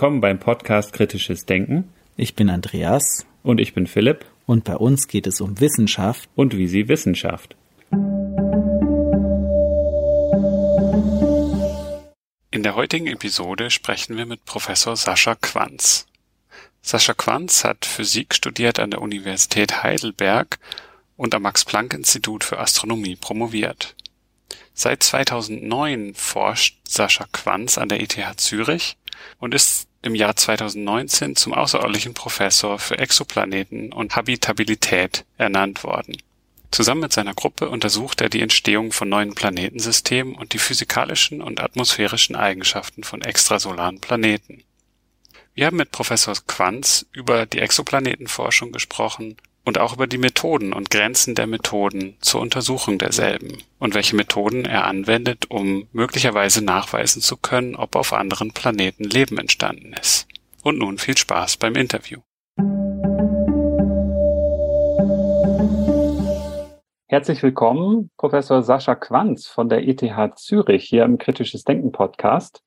Willkommen beim Podcast Kritisches Denken. Ich bin Andreas. Und ich bin Philipp. Und bei uns geht es um Wissenschaft. Und wie sie Wissenschaft. In der heutigen Episode sprechen wir mit Professor Sascha Quanz. Sascha Quanz hat Physik studiert an der Universität Heidelberg und am Max-Planck-Institut für Astronomie promoviert. Seit 2009 forscht Sascha Quanz an der ETH Zürich und ist im Jahr 2019 zum außerordentlichen Professor für Exoplaneten und Habitabilität ernannt worden. Zusammen mit seiner Gruppe untersucht er die Entstehung von neuen Planetensystemen und die physikalischen und atmosphärischen Eigenschaften von extrasolaren Planeten. Wir haben mit Professor Quanz über die Exoplanetenforschung gesprochen und auch über die Methoden und Grenzen der Methoden zur Untersuchung derselben und welche Methoden er anwendet, um möglicherweise nachweisen zu können, ob auf anderen Planeten Leben entstanden ist. Und nun viel Spaß beim Interview. Herzlich willkommen, Professor Sascha Quanz von der ETH Zürich hier im Kritisches Denken Podcast.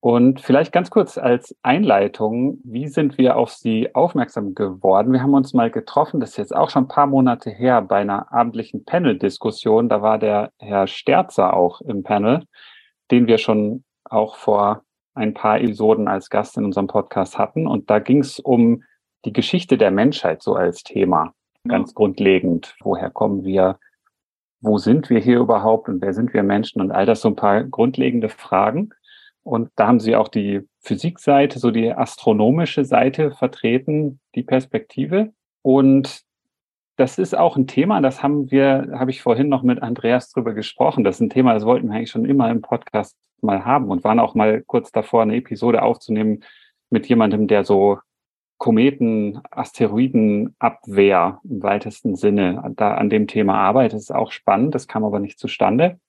Und vielleicht ganz kurz als Einleitung, wie sind wir auf Sie aufmerksam geworden? Wir haben uns mal getroffen, das ist jetzt auch schon ein paar Monate her, bei einer abendlichen Panel-Diskussion. Da war der Herr Sterzer auch im Panel, den wir schon auch vor ein paar Episoden als Gast in unserem Podcast hatten. Und da ging es um die Geschichte der Menschheit so als Thema, ganz ja. grundlegend. Woher kommen wir? Wo sind wir hier überhaupt? Und wer sind wir Menschen? Und all das so ein paar grundlegende Fragen. Und da haben Sie auch die Physikseite, so die astronomische Seite vertreten, die Perspektive. Und das ist auch ein Thema, das haben wir, habe ich vorhin noch mit Andreas drüber gesprochen. Das ist ein Thema, das wollten wir eigentlich schon immer im Podcast mal haben und waren auch mal kurz davor, eine Episode aufzunehmen mit jemandem, der so Kometen, Asteroidenabwehr im weitesten Sinne da an dem Thema arbeitet. Das ist auch spannend, das kam aber nicht zustande.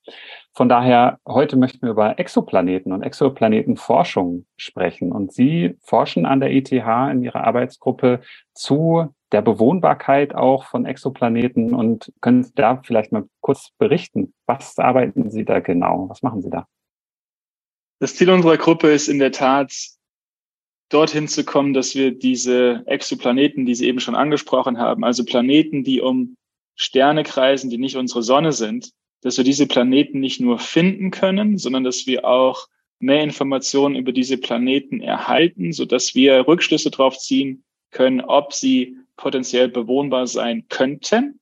Von daher, heute möchten wir über Exoplaneten und Exoplanetenforschung sprechen. Und Sie forschen an der ETH in Ihrer Arbeitsgruppe zu der Bewohnbarkeit auch von Exoplaneten und können Sie da vielleicht mal kurz berichten. Was arbeiten Sie da genau? Was machen Sie da? Das Ziel unserer Gruppe ist in der Tat, dorthin zu kommen, dass wir diese Exoplaneten, die Sie eben schon angesprochen haben, also Planeten, die um Sterne kreisen, die nicht unsere Sonne sind, dass wir diese Planeten nicht nur finden können, sondern dass wir auch mehr Informationen über diese Planeten erhalten, so dass wir Rückschlüsse darauf ziehen können, ob sie potenziell bewohnbar sein könnten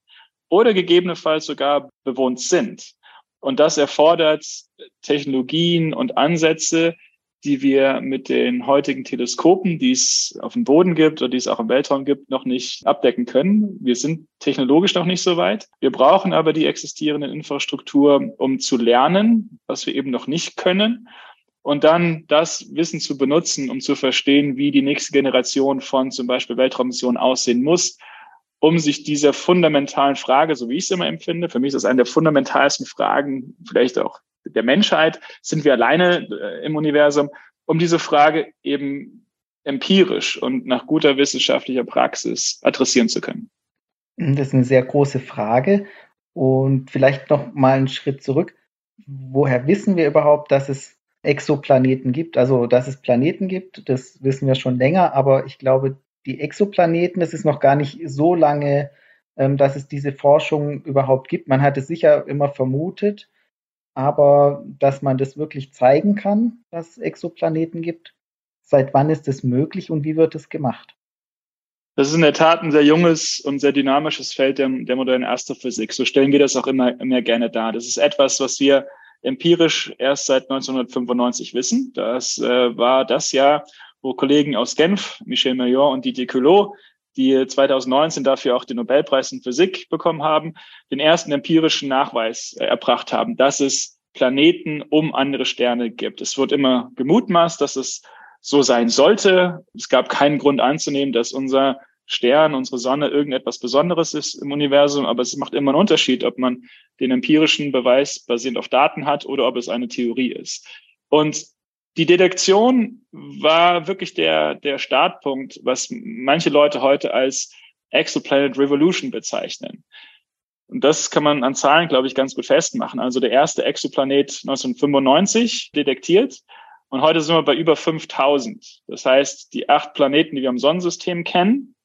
oder gegebenenfalls sogar bewohnt sind. Und das erfordert Technologien und Ansätze, die wir mit den heutigen Teleskopen, die es auf dem Boden gibt oder die es auch im Weltraum gibt, noch nicht abdecken können. Wir sind technologisch noch nicht so weit. Wir brauchen aber die existierende Infrastruktur, um zu lernen, was wir eben noch nicht können. Und dann das Wissen zu benutzen, um zu verstehen, wie die nächste Generation von zum Beispiel Weltraummissionen aussehen muss, um sich dieser fundamentalen Frage, so wie ich es immer empfinde, für mich ist das eine der fundamentalsten Fragen, vielleicht auch der Menschheit, sind wir alleine äh, im Universum, um diese Frage eben empirisch und nach guter wissenschaftlicher Praxis adressieren zu können? Das ist eine sehr große Frage. Und vielleicht noch mal einen Schritt zurück. Woher wissen wir überhaupt, dass es Exoplaneten gibt? Also, dass es Planeten gibt, das wissen wir schon länger. Aber ich glaube, die Exoplaneten, das ist noch gar nicht so lange, ähm, dass es diese Forschung überhaupt gibt. Man hat es sicher immer vermutet, aber dass man das wirklich zeigen kann, dass es Exoplaneten gibt, seit wann ist es möglich und wie wird es gemacht? Das ist in der Tat ein sehr junges und sehr dynamisches Feld der, der modernen Astrophysik. So stellen wir das auch immer, immer gerne dar. Das ist etwas, was wir empirisch erst seit 1995 wissen. Das äh, war das Jahr, wo Kollegen aus Genf, Michel Mayor und Didier Culot, die 2019 dafür auch den Nobelpreis in Physik bekommen haben, den ersten empirischen Nachweis äh, erbracht haben, dass es Planeten um andere Sterne gibt. Es wird immer gemutmaßt, dass es so sein sollte. Es gab keinen Grund anzunehmen, dass unser Stern, unsere Sonne irgendetwas Besonderes ist im Universum, aber es macht immer einen Unterschied, ob man den empirischen Beweis basierend auf Daten hat oder ob es eine Theorie ist. Und die Detektion war wirklich der, der Startpunkt, was manche Leute heute als Exoplanet Revolution bezeichnen. Und das kann man an Zahlen, glaube ich, ganz gut festmachen. Also der erste Exoplanet 1995 detektiert Und heute sind wir bei über 5000. Das heißt, die acht Planeten, die wir im Sonnensystem kennen,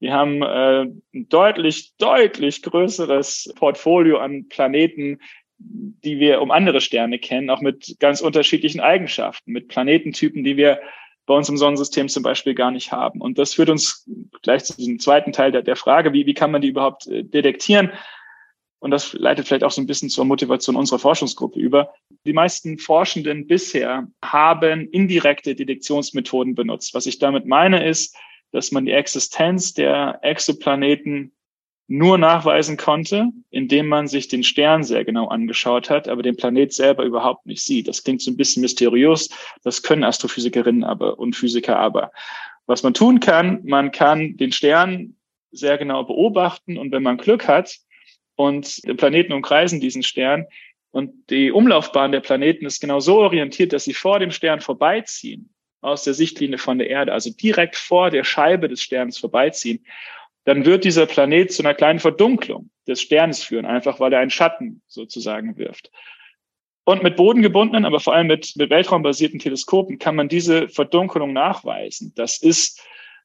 die haben äh, ein deutlich, deutlich größeres Portfolio an Planeten, die wir um andere Sterne kennen, auch mit ganz unterschiedlichen Eigenschaften, mit Planetentypen, die wir bei uns im Sonnensystem zum Beispiel gar nicht haben. Und das führt uns gleich zu diesem zweiten Teil der, der Frage, wie, wie kann man die überhaupt äh, detektieren? Und das leitet vielleicht auch so ein bisschen zur Motivation unserer Forschungsgruppe über. Die meisten Forschenden bisher haben indirekte Detektionsmethoden benutzt. Was ich damit meine ist, dass man die Existenz der Exoplaneten nur nachweisen konnte, indem man sich den Stern sehr genau angeschaut hat, aber den Planet selber überhaupt nicht sieht. Das klingt so ein bisschen mysteriös. Das können Astrophysikerinnen aber und Physiker aber. Was man tun kann, man kann den Stern sehr genau beobachten und wenn man Glück hat und Planeten umkreisen diesen Stern und die Umlaufbahn der Planeten ist genau so orientiert, dass sie vor dem Stern vorbeiziehen aus der Sichtlinie von der Erde, also direkt vor der Scheibe des Sterns vorbeiziehen dann wird dieser Planet zu einer kleinen Verdunklung des Sterns führen, einfach weil er einen Schatten sozusagen wirft. Und mit bodengebundenen, aber vor allem mit, mit weltraumbasierten Teleskopen kann man diese Verdunkelung nachweisen. Das ist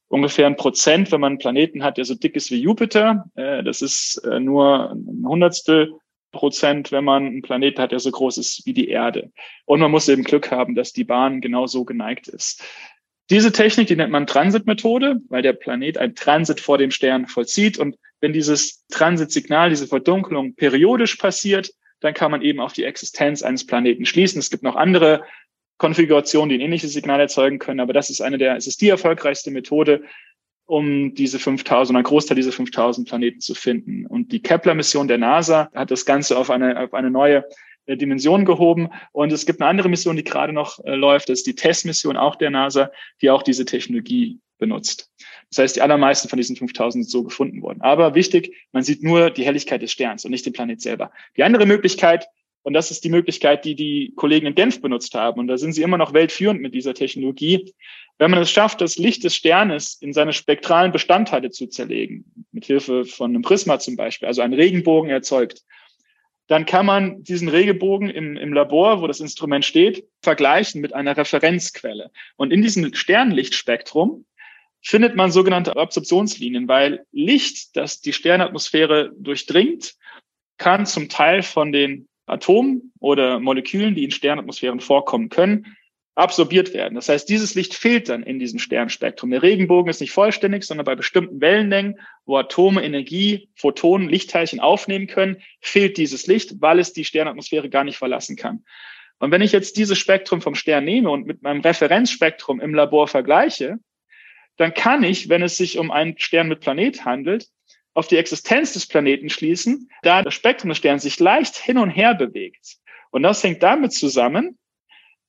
ungefähr ein Prozent, wenn man einen Planeten hat, der so dick ist wie Jupiter. Äh, das ist äh, nur ein Hundertstel Prozent, wenn man einen Planeten hat, der so groß ist wie die Erde. Und man muss eben Glück haben, dass die Bahn genau so geneigt ist. Diese Technik, die nennt man Transitmethode, weil der Planet ein Transit vor dem Stern vollzieht. Und wenn dieses Transitsignal, diese Verdunkelung periodisch passiert, dann kann man eben auf die Existenz eines Planeten schließen. Es gibt noch andere Konfigurationen, die ein ähnliches Signal erzeugen können, aber das ist eine der, es ist die erfolgreichste Methode, um diese 5000, ein Großteil dieser 5000 Planeten zu finden. Und die Kepler-Mission der NASA hat das Ganze auf eine, auf eine neue äh, Dimension gehoben. Und es gibt eine andere Mission, die gerade noch äh, läuft. Das ist die Testmission auch der NASA, die auch diese Technologie benutzt. Das heißt, die allermeisten von diesen 5000 sind so gefunden worden. Aber wichtig, man sieht nur die Helligkeit des Sterns und nicht den Planet selber. Die andere Möglichkeit, und das ist die Möglichkeit, die die Kollegen in Genf benutzt haben, und da sind sie immer noch weltführend mit dieser Technologie, wenn man es schafft, das Licht des Sternes in seine spektralen Bestandteile zu zerlegen, mit Hilfe von einem Prisma zum Beispiel, also einen Regenbogen erzeugt, dann kann man diesen Regelbogen im, im Labor, wo das Instrument steht, vergleichen mit einer Referenzquelle. Und in diesem Sternlichtspektrum findet man sogenannte Absorptionslinien, weil Licht, das die Sternatmosphäre durchdringt, kann zum Teil von den Atomen oder Molekülen, die in Sternatmosphären vorkommen können, absorbiert werden. Das heißt, dieses Licht fehlt dann in diesem Sternspektrum. Der Regenbogen ist nicht vollständig, sondern bei bestimmten Wellenlängen, wo Atome Energie, Photonen, Lichtteilchen aufnehmen können, fehlt dieses Licht, weil es die Sternatmosphäre gar nicht verlassen kann. Und wenn ich jetzt dieses Spektrum vom Stern nehme und mit meinem Referenzspektrum im Labor vergleiche, dann kann ich, wenn es sich um einen Stern mit Planet handelt, auf die Existenz des Planeten schließen, da das Spektrum des Sterns sich leicht hin und her bewegt. Und das hängt damit zusammen,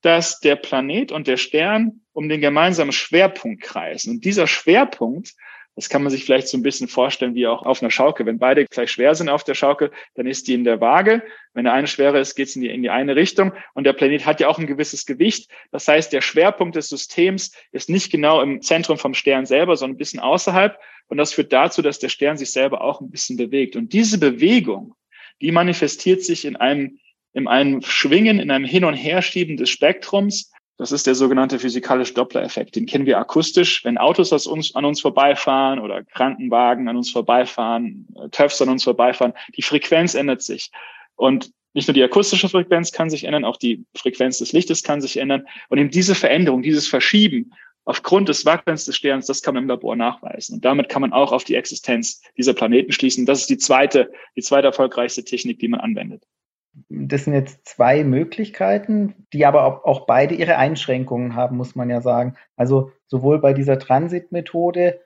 dass der Planet und der Stern um den gemeinsamen Schwerpunkt kreisen. Und dieser Schwerpunkt, das kann man sich vielleicht so ein bisschen vorstellen wie auch auf einer Schaukel. Wenn beide gleich schwer sind auf der Schaukel, dann ist die in der Waage. Wenn der eine schwerer ist, geht es in die, in die eine Richtung. Und der Planet hat ja auch ein gewisses Gewicht. Das heißt, der Schwerpunkt des Systems ist nicht genau im Zentrum vom Stern selber, sondern ein bisschen außerhalb. Und das führt dazu, dass der Stern sich selber auch ein bisschen bewegt. Und diese Bewegung, die manifestiert sich in einem in einem Schwingen, in einem Hin- und Herschieben des Spektrums. Das ist der sogenannte physikalische Doppler-Effekt. Den kennen wir akustisch, wenn Autos uns, an uns vorbeifahren oder Krankenwagen an uns vorbeifahren, äh, TÜVs an uns vorbeifahren. Die Frequenz ändert sich. Und nicht nur die akustische Frequenz kann sich ändern, auch die Frequenz des Lichtes kann sich ändern. Und eben diese Veränderung, dieses Verschieben aufgrund des Wackelns des Sterns, das kann man im Labor nachweisen. Und damit kann man auch auf die Existenz dieser Planeten schließen. Das ist die zweite, die zweite erfolgreichste Technik, die man anwendet. Das sind jetzt zwei Möglichkeiten, die aber auch beide ihre Einschränkungen haben, muss man ja sagen. Also sowohl bei dieser Transitmethode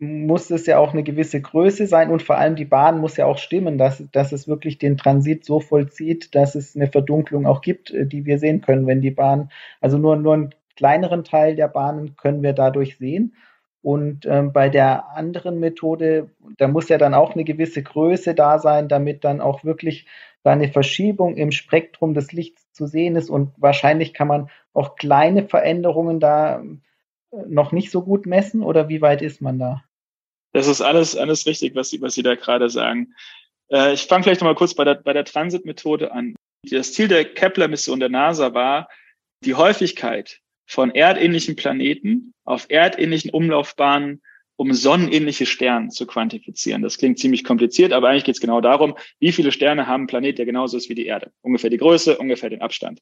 muss es ja auch eine gewisse Größe sein und vor allem die Bahn muss ja auch stimmen, dass, dass es wirklich den Transit so vollzieht, dass es eine Verdunklung auch gibt, äh, die wir sehen können, wenn die Bahn, also nur, nur einen kleineren Teil der Bahnen können wir dadurch sehen. Und ähm, bei der anderen Methode, da muss ja dann auch eine gewisse Größe da sein, damit dann auch wirklich da eine Verschiebung im Spektrum des Lichts zu sehen ist. Und wahrscheinlich kann man auch kleine Veränderungen da äh, noch nicht so gut messen. Oder wie weit ist man da? Das ist alles, alles richtig, was Sie, was Sie da gerade sagen. Äh, ich fange vielleicht noch mal kurz bei der, bei der Transit-Methode an. Das Ziel der Kepler-Mission der NASA war, die Häufigkeit von erdähnlichen Planeten auf erdähnlichen Umlaufbahnen um sonnenähnliche Sterne zu quantifizieren. Das klingt ziemlich kompliziert, aber eigentlich geht es genau darum, wie viele Sterne haben ein Planet, der genauso ist wie die Erde. Ungefähr die Größe, ungefähr den Abstand.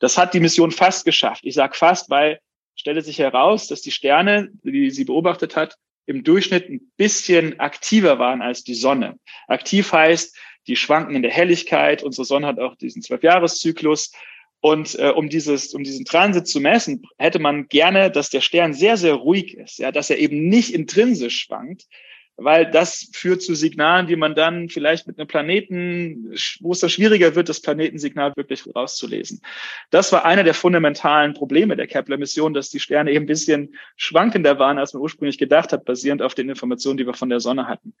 Das hat die Mission fast geschafft. Ich sage fast, weil stellte sich heraus, dass die Sterne, die sie beobachtet hat, im Durchschnitt ein bisschen aktiver waren als die Sonne. Aktiv heißt, die schwanken in der Helligkeit. Unsere Sonne hat auch diesen Zwölfjahreszyklus. Und äh, um dieses, um diesen Transit zu messen, hätte man gerne, dass der Stern sehr, sehr ruhig ist, ja, dass er eben nicht intrinsisch schwankt, weil das führt zu Signalen, die man dann vielleicht mit einem Planeten, wo es dann schwieriger wird, das Planetensignal wirklich rauszulesen. Das war einer der fundamentalen Probleme der Kepler-Mission, dass die Sterne eben ein bisschen schwankender waren, als man ursprünglich gedacht hat, basierend auf den Informationen, die wir von der Sonne hatten.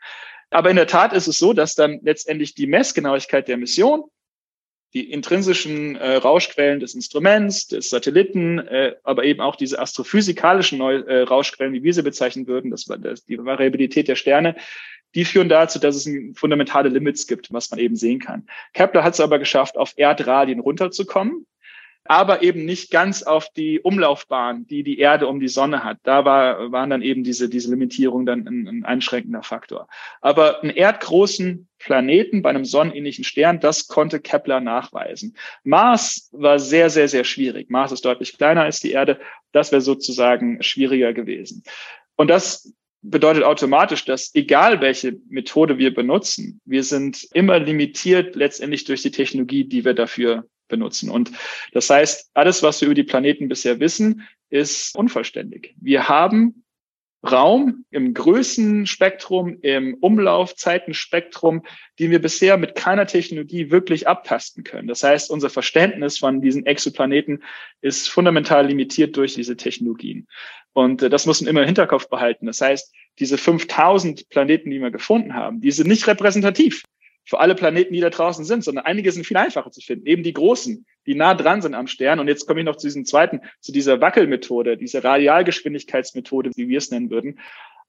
Aber in der Tat ist es so, dass dann letztendlich die Messgenauigkeit der Mission die intrinsischen äh, Rauschquellen des Instruments, des Satelliten, äh, aber eben auch diese astrophysikalischen Neu äh, Rauschquellen, wie wir sie bezeichnen würden, das das, die Variabilität der Sterne, die führen dazu, dass es fundamentale Limits gibt, was man eben sehen kann. Kepler hat es aber geschafft, auf Erdradien runterzukommen aber eben nicht ganz auf die Umlaufbahn, die die Erde um die Sonne hat. Da war, waren dann eben diese, diese Limitierung dann ein, ein einschränkender Faktor. Aber einen erdgroßen Planeten bei einem sonnenähnlichen Stern, das konnte Kepler nachweisen. Mars war sehr, sehr, sehr schwierig. Mars ist deutlich kleiner als die Erde. Das wäre sozusagen schwieriger gewesen. Und das bedeutet automatisch, dass egal welche Methode wir benutzen, wir sind immer limitiert letztendlich durch die Technologie, die wir dafür benutzen. Und das heißt, alles, was wir über die Planeten bisher wissen, ist unvollständig. Wir haben Raum im Größenspektrum, im Umlaufzeitenspektrum, die wir bisher mit keiner Technologie wirklich abtasten können. Das heißt, unser Verständnis von diesen Exoplaneten ist fundamental limitiert durch diese Technologien. Und äh, das muss man immer im Hinterkopf behalten. Das heißt, diese 5000 Planeten, die wir gefunden haben, die sind nicht repräsentativ für alle Planeten, die da draußen sind, sondern einige sind viel einfacher zu finden. Eben die großen, die nah dran sind am Stern. Und jetzt komme ich noch zu diesem zweiten, zu dieser Wackelmethode, dieser Radialgeschwindigkeitsmethode, wie wir es nennen würden.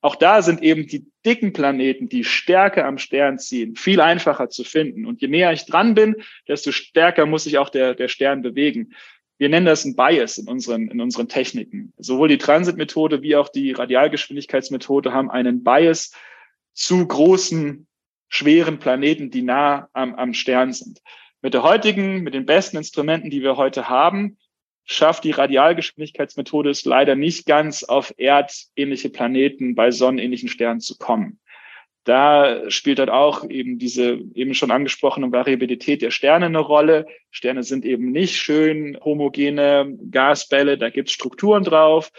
Auch da sind eben die dicken Planeten, die stärker am Stern ziehen, viel einfacher zu finden. Und je näher ich dran bin, desto stärker muss sich auch der, der Stern bewegen. Wir nennen das ein Bias in unseren, in unseren Techniken. Sowohl die Transitmethode wie auch die Radialgeschwindigkeitsmethode haben einen Bias zu großen schweren Planeten, die nah am, am Stern sind. Mit der heutigen, mit den besten Instrumenten, die wir heute haben, schafft die Radialgeschwindigkeitsmethode es leider nicht ganz auf erdähnliche Planeten bei sonnenähnlichen Sternen zu kommen. Da spielt halt auch eben diese eben schon angesprochene Variabilität der Sterne eine Rolle. Sterne sind eben nicht schön homogene Gasbälle, da gibt es Strukturen drauf.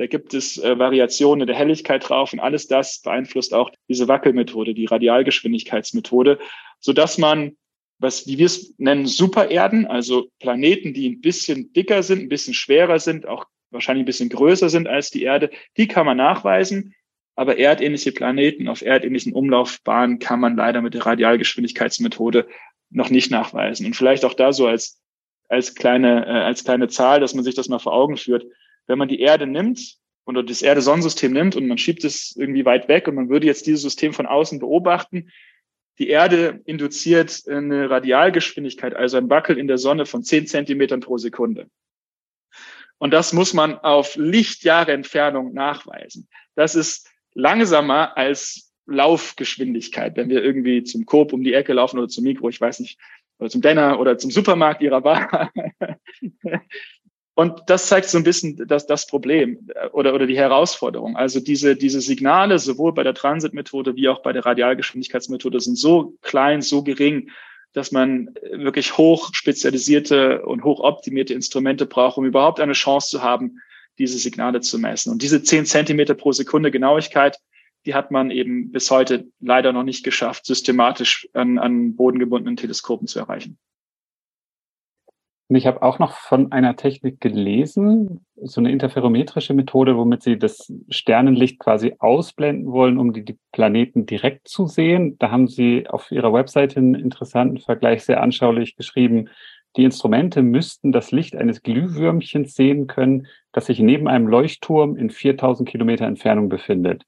Da gibt es äh, Variationen der Helligkeit drauf und alles das beeinflusst auch diese Wackelmethode, die Radialgeschwindigkeitsmethode, so dass man was, wie wir es nennen, Supererden, also Planeten, die ein bisschen dicker sind, ein bisschen schwerer sind, auch wahrscheinlich ein bisschen größer sind als die Erde, die kann man nachweisen. Aber erdähnliche Planeten auf erdähnlichen Umlaufbahnen kann man leider mit der Radialgeschwindigkeitsmethode noch nicht nachweisen. Und vielleicht auch da so als, als kleine, äh, als kleine Zahl, dass man sich das mal vor Augen führt wenn man die Erde nimmt oder das Erde-Sonnensystem nimmt und man schiebt es irgendwie weit weg und man würde jetzt dieses System von außen beobachten, die Erde induziert eine Radialgeschwindigkeit, also ein Wackel in der Sonne von 10 Zentimetern pro Sekunde. Und das muss man auf Lichtjahre Entfernung nachweisen. Das ist langsamer als Laufgeschwindigkeit, wenn wir irgendwie zum Coop um die Ecke laufen oder zum Mikro, ich weiß nicht, oder zum Denner oder zum Supermarkt ihrer Wahl. Und das zeigt so ein bisschen das, das Problem äh, oder, oder die Herausforderung. Also diese, diese Signale, sowohl bei der Transitmethode wie auch bei der Radialgeschwindigkeitsmethode, sind so klein, so gering, dass man wirklich hoch spezialisierte und hoch optimierte Instrumente braucht, um überhaupt eine Chance zu haben, diese Signale zu messen. Und diese zehn Zentimeter pro Sekunde Genauigkeit, die hat man eben bis heute leider noch nicht geschafft, systematisch an, an bodengebundenen Teleskopen zu erreichen. Und ich habe auch noch von einer Technik gelesen, so eine interferometrische Methode, womit sie das Sternenlicht quasi ausblenden wollen, um die, die Planeten direkt zu sehen. Da haben sie auf ihrer Webseite einen interessanten Vergleich sehr anschaulich geschrieben. Die Instrumente müssten das Licht eines Glühwürmchens sehen können, das sich neben einem Leuchtturm in 4000 Kilometer Entfernung befindet.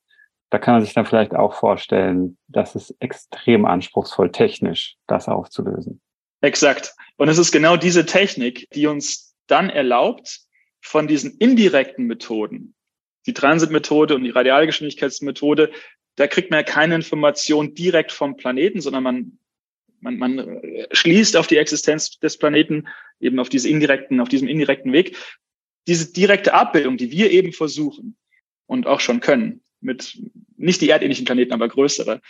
Da kann man sich dann vielleicht auch vorstellen, das ist extrem anspruchsvoll technisch, das aufzulösen. Exakt. Und es ist genau diese Technik, die uns dann erlaubt, von diesen indirekten Methoden, die Transitmethode und die Radialgeschwindigkeitsmethode, da kriegt man ja keine Information direkt vom Planeten, sondern man, man, man schließt auf die Existenz des Planeten eben auf diese indirekten, auf diesem indirekten Weg. Diese direkte Abbildung, die wir eben versuchen und auch schon können, mit nicht die erdähnlichen Planeten, aber größere,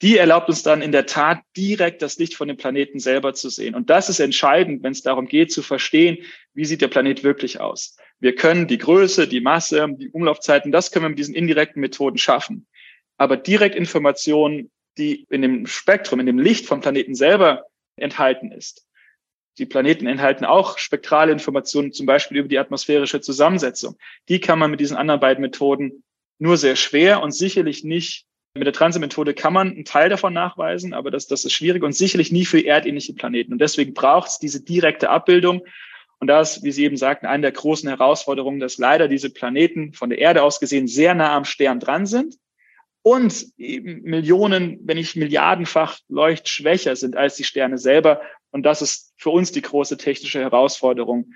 die erlaubt uns dann in der Tat direkt das Licht von dem Planeten selber zu sehen. Und das ist entscheidend, wenn es darum geht zu verstehen, wie sieht der Planet wirklich aus. Wir können die Größe, die Masse, die Umlaufzeiten, das können wir mit diesen indirekten Methoden schaffen. Aber direkt Informationen, die in dem Spektrum, in dem Licht vom Planeten selber enthalten ist. Die Planeten enthalten auch spektrale Informationen, zum Beispiel über die atmosphärische Zusammensetzung. Die kann man mit diesen anderen beiden Methoden nur sehr schwer und sicherlich nicht mit der Transit-Methode kann man einen Teil davon nachweisen, aber das, das ist schwierig und sicherlich nie für erdähnliche Planeten. Und deswegen braucht es diese direkte Abbildung. Und da ist, wie Sie eben sagten, eine der großen Herausforderungen, dass leider diese Planeten von der Erde aus gesehen sehr nah am Stern dran sind und Millionen, wenn nicht milliardenfach leuchtschwächer sind als die Sterne selber. Und das ist für uns die große technische Herausforderung,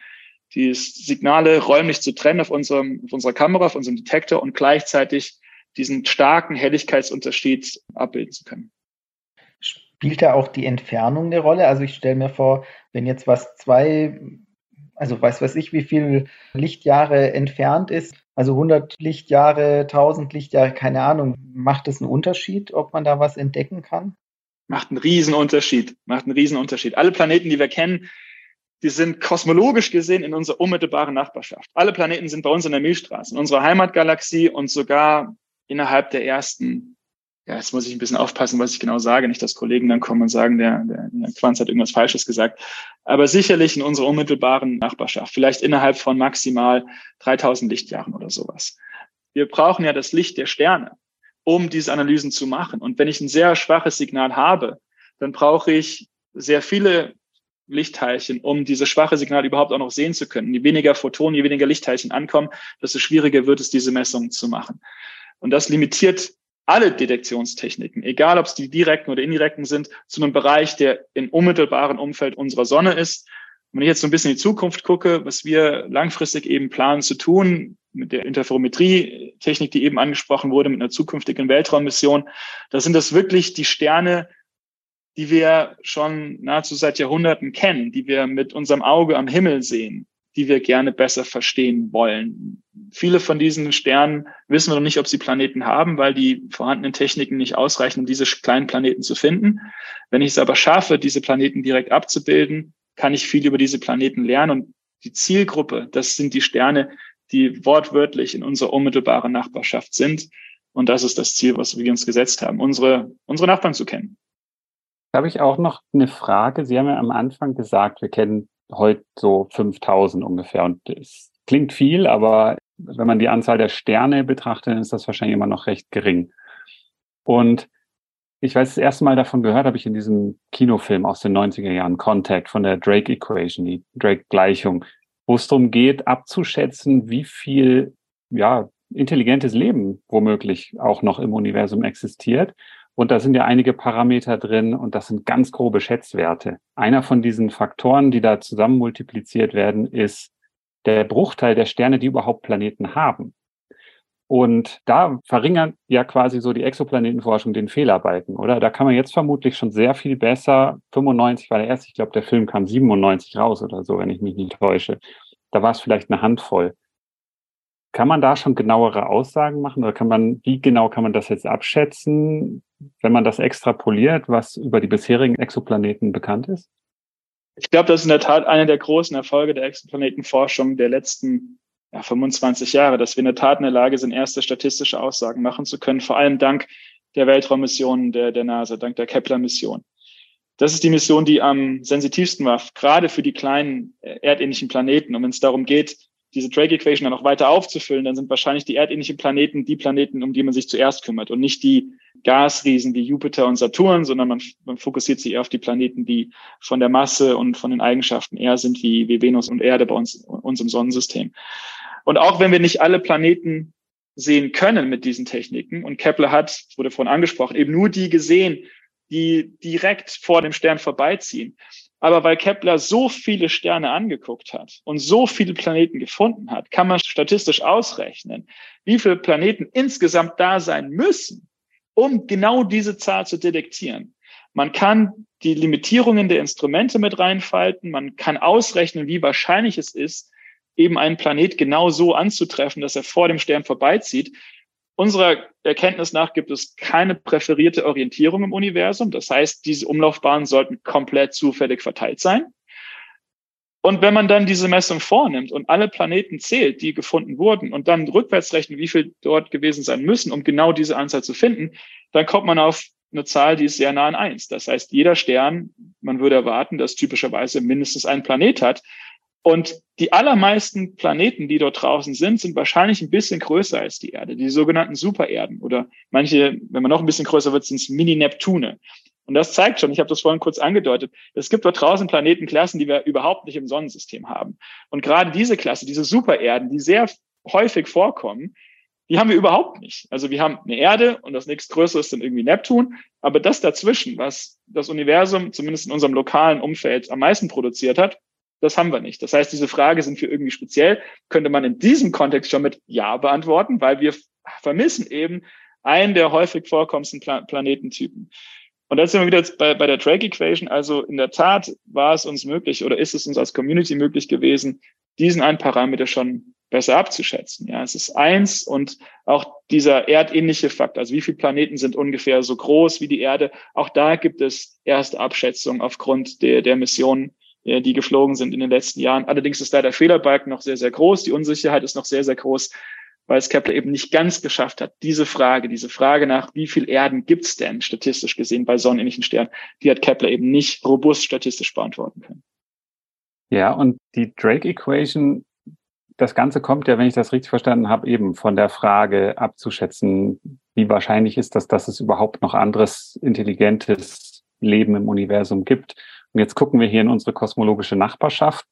die Signale räumlich zu trennen auf, unserem, auf unserer Kamera, auf unserem Detektor und gleichzeitig diesen starken Helligkeitsunterschied abbilden zu können. Spielt da auch die Entfernung eine Rolle? Also ich stelle mir vor, wenn jetzt was zwei, also weiß weiß ich, wie viel Lichtjahre entfernt ist, also 100 Lichtjahre, 1000 Lichtjahre, keine Ahnung, macht das einen Unterschied, ob man da was entdecken kann? Macht einen Riesenunterschied, macht einen Riesenunterschied. Alle Planeten, die wir kennen, die sind kosmologisch gesehen in unserer unmittelbaren Nachbarschaft. Alle Planeten sind bei uns in der Milchstraße, in unserer Heimatgalaxie und sogar innerhalb der ersten, ja, jetzt muss ich ein bisschen aufpassen, was ich genau sage, nicht, dass Kollegen dann kommen und sagen, der, der, der Quanz hat irgendwas Falsches gesagt, aber sicherlich in unserer unmittelbaren Nachbarschaft, vielleicht innerhalb von maximal 3000 Lichtjahren oder sowas. Wir brauchen ja das Licht der Sterne, um diese Analysen zu machen. Und wenn ich ein sehr schwaches Signal habe, dann brauche ich sehr viele Lichtteilchen, um dieses schwache Signal überhaupt auch noch sehen zu können. Je weniger Photonen, je weniger Lichtteilchen ankommen, desto schwieriger wird es, diese Messungen zu machen. Und das limitiert alle Detektionstechniken, egal ob es die direkten oder indirekten sind, zu einem Bereich, der im unmittelbaren Umfeld unserer Sonne ist. Und wenn ich jetzt so ein bisschen in die Zukunft gucke, was wir langfristig eben planen zu tun, mit der Interferometrie-Technik, die eben angesprochen wurde, mit einer zukünftigen Weltraummission, da sind das wirklich die Sterne, die wir schon nahezu seit Jahrhunderten kennen, die wir mit unserem Auge am Himmel sehen die wir gerne besser verstehen wollen. Viele von diesen Sternen wissen wir noch nicht, ob sie Planeten haben, weil die vorhandenen Techniken nicht ausreichen, um diese kleinen Planeten zu finden. Wenn ich es aber schaffe, diese Planeten direkt abzubilden, kann ich viel über diese Planeten lernen. Und die Zielgruppe, das sind die Sterne, die wortwörtlich in unserer unmittelbaren Nachbarschaft sind. Und das ist das Ziel, was wir uns gesetzt haben, unsere, unsere Nachbarn zu kennen. Habe ich auch noch eine Frage. Sie haben ja am Anfang gesagt, wir kennen heute so 5000 ungefähr. Und es klingt viel, aber wenn man die Anzahl der Sterne betrachtet, ist das wahrscheinlich immer noch recht gering. Und ich weiß, das erste Mal davon gehört habe ich in diesem Kinofilm aus den 90er Jahren, Contact von der Drake Equation, die Drake-Gleichung, wo es darum geht, abzuschätzen, wie viel, ja, intelligentes Leben womöglich auch noch im Universum existiert und da sind ja einige Parameter drin und das sind ganz grobe Schätzwerte. Einer von diesen Faktoren, die da zusammen multipliziert werden, ist der Bruchteil der Sterne, die überhaupt Planeten haben. Und da verringert ja quasi so die Exoplanetenforschung den Fehlerbalken, oder? Da kann man jetzt vermutlich schon sehr viel besser. 95 war der erste, ich glaube, der Film kam 97 raus oder so, wenn ich mich nicht täusche. Da war es vielleicht eine Handvoll. Kann man da schon genauere Aussagen machen oder kann man, wie genau kann man das jetzt abschätzen, wenn man das extrapoliert, was über die bisherigen Exoplaneten bekannt ist? Ich glaube, das ist in der Tat einer der großen Erfolge der Exoplanetenforschung der letzten ja, 25 Jahre, dass wir in der Tat in der Lage sind, erste statistische Aussagen machen zu können, vor allem dank der Weltraummissionen der, der NASA, dank der Kepler-Mission. Das ist die Mission, die am sensitivsten war, gerade für die kleinen äh, erdähnlichen Planeten. Und wenn es darum geht, diese Drake Equation dann noch weiter aufzufüllen, dann sind wahrscheinlich die erdähnlichen Planeten die Planeten, um die man sich zuerst kümmert und nicht die Gasriesen wie Jupiter und Saturn, sondern man, man fokussiert sich eher auf die Planeten, die von der Masse und von den Eigenschaften eher sind wie, wie Venus und Erde bei uns, uns im Sonnensystem. Und auch wenn wir nicht alle Planeten sehen können mit diesen Techniken, und Kepler hat, wurde vorhin angesprochen, eben nur die gesehen, die direkt vor dem Stern vorbeiziehen, Aber weil Kepler so viele Sterne angeguckt hat und so viele Planeten gefunden hat, kann man statistisch ausrechnen, wie viele Planeten insgesamt da sein müssen, um genau diese Zahl zu detektieren. Man kann die Limitierungen der Instrumente mit reinfalten. Man kann ausrechnen, wie wahrscheinlich es ist, eben einen Planet genau so anzutreffen, dass er vor dem Stern vorbeizieht. Unserer Erkenntnis nach gibt es keine präferierte Orientierung im Universum. Das heißt, diese Umlaufbahnen sollten komplett zufällig verteilt sein. Und wenn man dann diese Messung vornimmt und alle Planeten zählt, die gefunden wurden, und dann rückwärts rechnet, wie viel dort gewesen sein müssen, um genau diese Anzahl zu finden, dann kommt man auf eine Zahl, die ist sehr nah an eins. Das heißt, jeder Stern, man würde erwarten, dass typischerweise mindestens ein Planet hat. Und die allermeisten Planeten, die dort draußen sind, sind wahrscheinlich ein bisschen größer als die Erde, die sogenannten Supererden. Oder manche, wenn man noch ein bisschen größer wird, sind es Mini-Neptune. Und das zeigt schon, ich habe das vorhin kurz angedeutet, es gibt dort draußen Planetenklassen, die wir überhaupt nicht im Sonnensystem haben. Und gerade diese Klasse, diese Supererden, die sehr häufig vorkommen, die haben wir überhaupt nicht. Also wir haben eine Erde und das nächstgrößere ist dann irgendwie Neptun. Aber das dazwischen, was das Universum zumindest in unserem lokalen Umfeld am meisten produziert hat, das haben wir nicht. Das heißt, diese Frage sind wir irgendwie speziell, könnte man in diesem Kontext schon mit Ja beantworten, weil wir vermissen eben einen der häufig vorkommenden Pla Planetentypen. Und da sind wir wieder bei, bei der Drake Equation. Also in der Tat war es uns möglich oder ist es uns als Community möglich gewesen, diesen einen Parameter schon besser abzuschätzen. Ja, es ist eins und auch dieser erdähnliche Fakt, also wie viele Planeten sind ungefähr so groß wie die Erde, auch da gibt es erste Abschätzungen aufgrund der, der Missionen, die geflogen sind in den letzten Jahren. Allerdings ist da der Fehlerbalken noch sehr, sehr groß, die Unsicherheit ist noch sehr, sehr groß, weil es Kepler eben nicht ganz geschafft hat, diese Frage, diese Frage nach, wie viel Erden gibt es denn statistisch gesehen bei sonnenähnlichen Sternen, die hat Kepler eben nicht robust statistisch beantworten können. Ja, und die Drake Equation das Ganze kommt ja, wenn ich das richtig verstanden habe, eben von der Frage abzuschätzen, wie wahrscheinlich ist das, dass es überhaupt noch anderes intelligentes Leben im Universum gibt. Und jetzt gucken wir hier in unsere kosmologische Nachbarschaft,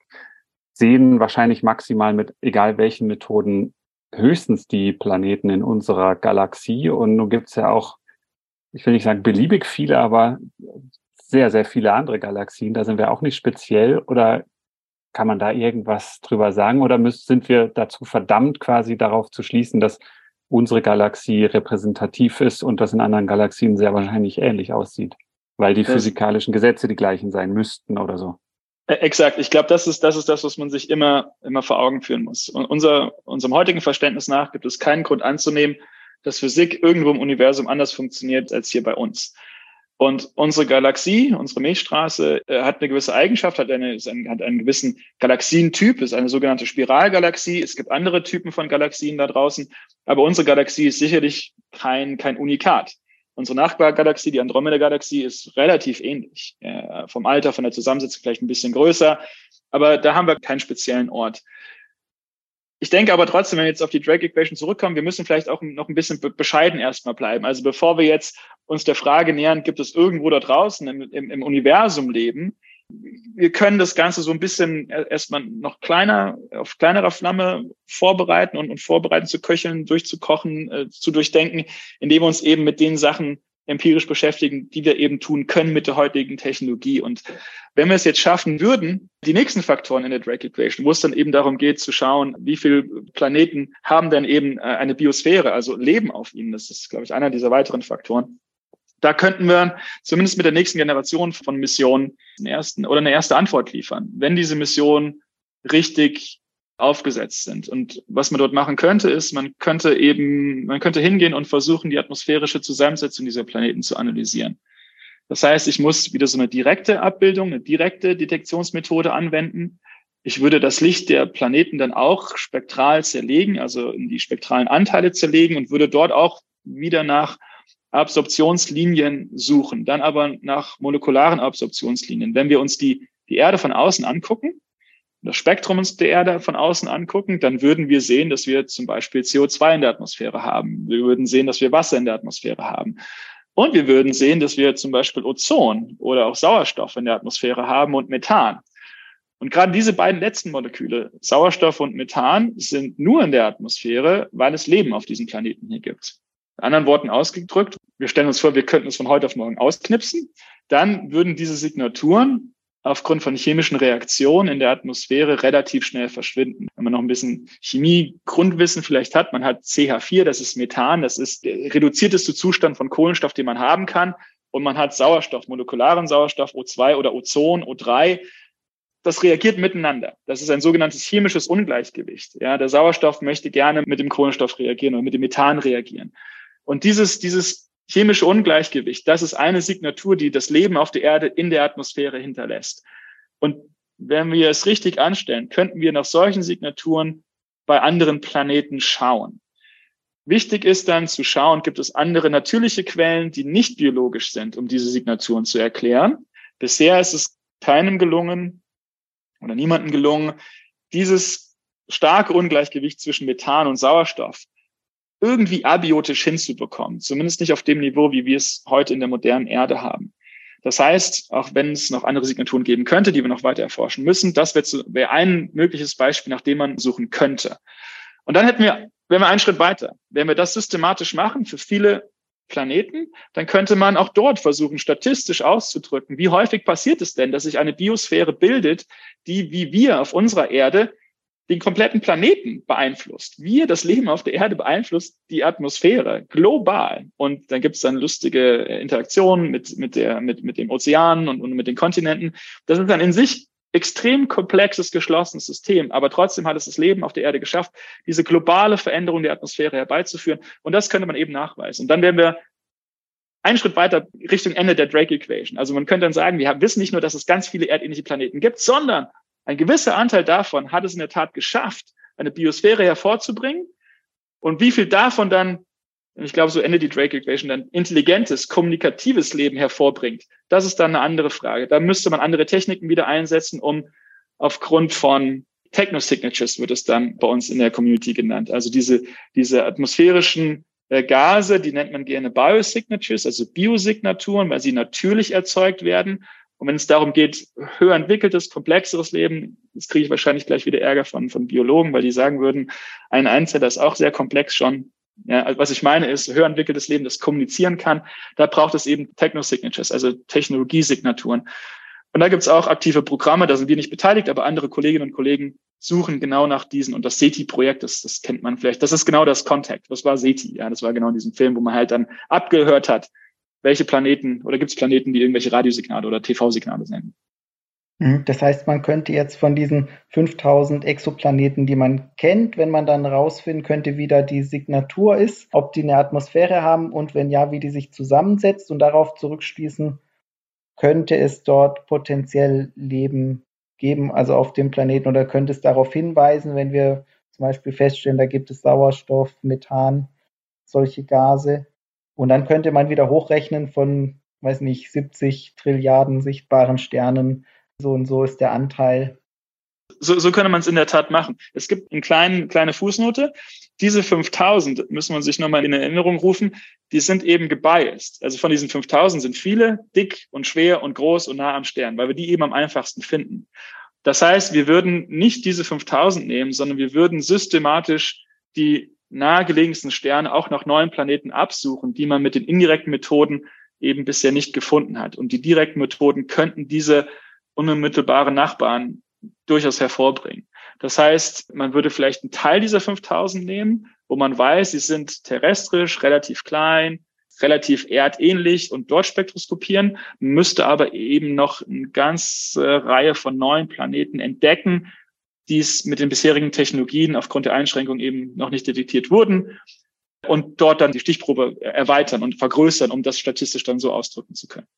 sehen wahrscheinlich maximal mit egal welchen Methoden höchstens die Planeten in unserer Galaxie. Und nun gibt es ja auch, ich will nicht sagen beliebig viele, aber sehr, sehr viele andere Galaxien. Da sind wir auch nicht speziell. Oder kann man da irgendwas drüber sagen oder sind wir dazu verdammt, quasi darauf zu schließen, dass unsere Galaxie repräsentativ ist und das in anderen Galaxien sehr wahrscheinlich ähnlich aussieht, weil die das physikalischen Gesetze die gleichen sein müssten oder so? Äh, exakt. Ich glaube, das ist, das ist das, was man sich immer, immer vor Augen führen muss. Und unser, unserem heutigen Verständnis nach gibt es keinen Grund anzunehmen, dass Physik irgendwo im Universum anders funktioniert als hier bei uns. Und unsere Galaxie, unsere Milchstraße, äh, hat eine gewisse Eigenschaft, hat, eine, hat einen gewissen Galaxientyp, ist eine sogenannte Spiralgalaxie. Es gibt andere Typen von Galaxien da draußen, aber unsere Galaxie ist sicherlich kein, kein Unikat. Unsere Nachbargalaxie, die Andromeda-Galaxie, ist relativ ähnlich. Äh, vom Alter, von der Zusammensetzung vielleicht ein bisschen größer, aber da haben wir keinen speziellen Ort. Ich denke aber trotzdem, wenn wir jetzt auf die Drake Equation zurückkommen, wir müssen vielleicht auch noch ein bisschen bescheiden erstmal bleiben. Also bevor wir jetzt uns der Frage nähern, gibt es irgendwo da draußen im, im, im Universum Leben, wir können das Ganze so ein bisschen erstmal noch kleiner, auf kleinerer Flamme vorbereiten und, und vorbereiten zu köcheln, durchzukochen, äh, zu durchdenken, indem wir uns eben mit den Sachen empirisch beschäftigen, die wir eben tun können mit der heutigen Technologie. Und wenn wir es jetzt schaffen würden, die nächsten Faktoren in der Drake Equation, wo es dann eben darum geht zu schauen, wie viele Planeten haben denn eben äh, eine Biosphäre, also Leben auf ihnen, das ist, glaube ich, einer dieser weiteren Faktoren. Da könnten wir zumindest mit der nächsten Generation von Missionen einen ersten oder eine erste Antwort liefern. Wenn diese Mission richtig aufgesetzt sind. Und was man dort machen könnte, ist, man könnte eben, man könnte hingehen und versuchen, die atmosphärische Zusammensetzung dieser Planeten zu analysieren. Das heißt, ich muss wieder so eine direkte Abbildung, eine direkte Detektionsmethode anwenden. Ich würde das Licht der Planeten dann auch spektral zerlegen, also in die spektralen Anteile zerlegen und würde dort auch wieder nach Absorptionslinien suchen, dann aber nach molekularen Absorptionslinien. Wenn wir uns die, die Erde von außen angucken, das Spektrum uns der Erde von außen angucken, dann würden wir sehen, dass wir zum Beispiel CO2 in der Atmosphäre haben. Wir würden sehen, dass wir Wasser in der Atmosphäre haben. Und wir würden sehen, dass wir zum Beispiel Ozon oder auch Sauerstoff in der Atmosphäre haben und Methan. Und gerade diese beiden letzten Moleküle, Sauerstoff und Methan, sind nur in der Atmosphäre, weil es Leben auf diesem Planeten hier gibt. In anderen Worten ausgedrückt, wir stellen uns vor, wir könnten es von heute auf morgen ausknipsen. Dann würden diese Signaturen aufgrund von chemischen Reaktionen in der Atmosphäre relativ schnell verschwinden. Wenn man noch ein bisschen Chemie-Grundwissen vielleicht hat, man hat CH4, das ist Methan, das ist der reduzierteste Zustand von Kohlenstoff, den man haben kann. Und man hat Sauerstoff, molekularen Sauerstoff, O2 oder Ozon, O3. Das reagiert miteinander. Das ist ein sogenanntes chemisches Ungleichgewicht. Ja, der Sauerstoff möchte gerne mit dem Kohlenstoff reagieren oder mit dem Methan reagieren. Und dieses, dieses chemische Ungleichgewicht, das ist eine Signatur, die das Leben auf der Erde in der Atmosphäre hinterlässt. Und wenn wir es richtig anstellen, könnten wir nach solchen Signaturen bei anderen Planeten schauen. Wichtig ist dann zu schauen, gibt es andere natürliche Quellen, die nicht biologisch sind, um diese Signaturen zu erklären. Bisher ist es keinem gelungen oder niemandem gelungen, dieses starke Ungleichgewicht zwischen Methan und Sauerstoff irgendwie abiotisch hinzubekommen. Zumindest nicht auf dem Niveau, wie wir es heute in der modernen Erde haben. Das heißt, auch wenn es noch andere Signaturen geben könnte, die wir noch weiter erforschen müssen, das wäre wär ein mögliches Beispiel, nach dem man suchen könnte. Und dann hätten wir, wenn wir einen Schritt weiter, wenn wir das systematisch machen für viele Planeten, dann könnte man auch dort versuchen, statistisch auszudrücken, wie häufig passiert es denn, dass sich eine Biosphäre bildet, die wie wir auf unserer Erde den kompletten Planeten beeinflusst. Wir, das Leben auf der Erde beeinflusst die Atmosphäre global. Und dann gibt es dann lustige äh, Interaktionen mit, mit, der, mit, mit dem Ozean und, und mit den Kontinenten. Das ist dann in sich extrem komplexes, geschlossenes System. Aber trotzdem hat es das Leben auf der Erde geschafft, diese globale Veränderung der Atmosphäre herbeizuführen. Und das könnte man eben nachweisen. Und dann werden wir einen Schritt weiter Richtung Ende der Drake Equation. Also man könnte dann sagen, wir wissen nicht nur, dass es ganz viele erdähnliche Planeten gibt, sondern ein gewisser Anteil davon hat es in der Tat geschafft, eine Biosphäre hervorzubringen. Und wie viel davon dann, ich glaube, so endet die Drake Equation, dann intelligentes, kommunikatives Leben hervorbringt, das ist dann eine andere Frage. Da müsste man andere Techniken wieder einsetzen, um aufgrund von Technosignatures wird es dann bei uns in der Community genannt. Also diese, diese atmosphärischen äh, Gase, die nennt man gerne Biosignatures, also Biosignaturen, weil sie natürlich erzeugt werden. Und wenn es darum geht, höher entwickeltes, komplexeres Leben, das kriege ich wahrscheinlich gleich wieder Ärger von, von Biologen, weil die sagen würden, ein Einzeller ist auch sehr komplex schon. Ja, also was ich meine ist, höher entwickeltes Leben, das kommunizieren kann, da braucht es eben Techno-Signatures, also Technologiesignaturen. Und da gibt es auch aktive Programme, da sind wir nicht beteiligt, aber andere Kolleginnen und Kollegen suchen genau nach diesen. Und das SETI-Projekt, das, das kennt man vielleicht, das ist genau das Contact. Das war SETI, ja, das war genau in diesem Film, wo man halt dann abgehört hat, welche Planeten oder gibt es Planeten, die irgendwelche Radiosignale oder TV-Signale senden. Mhm, das heißt, man könnte jetzt von diesen 5000 Exoplaneten, die man kennt, wenn man dann rausfinden könnte, wie da die Signatur ist, ob die eine Atmosphäre haben und wenn ja, wie die sich zusammensetzt und darauf zurückschließen, könnte es dort potenziell Leben geben, also auf dem Planeten oder könnte es darauf hinweisen, wenn wir zum Beispiel feststellen, da gibt es Sauerstoff, Methan, solche Gase. Und dann könnte man wieder hochrechnen von, weiß nicht, 70 Trilliarden sichtbaren Sternen. So und so ist der Anteil. So, so könnte man es in der Tat machen. Es gibt eine kleine, kleine Fußnote. Diese 5000 müssen wir sich nochmal in Erinnerung rufen. Die sind eben gebiased. Also von diesen 5000 sind viele dick und schwer und groß und nah am Stern, weil wir die eben am einfachsten finden. Das heißt, wir würden nicht diese 5000 nehmen, sondern wir würden systematisch die nahegelegensten Sterne auch nach neuen Planeten absuchen, die man mit den indirekten Methoden eben bisher nicht gefunden hat. Und die direkten Methoden könnten diese unmittelbaren Nachbarn durchaus hervorbringen. Das heißt, man würde vielleicht einen Teil dieser 5000 nehmen, wo man weiß, sie sind terrestrisch, relativ klein, relativ erdähnlich und dort spektroskopieren, müsste aber eben noch eine ganze Reihe von neuen Planeten entdecken, die es mit den bisherigen Technologien aufgrund der Einschränkungen eben noch nicht detektiert wurden und dort dann die Stichprobe erweitern und vergrößern, um das statistisch dann so ausdrücken zu können.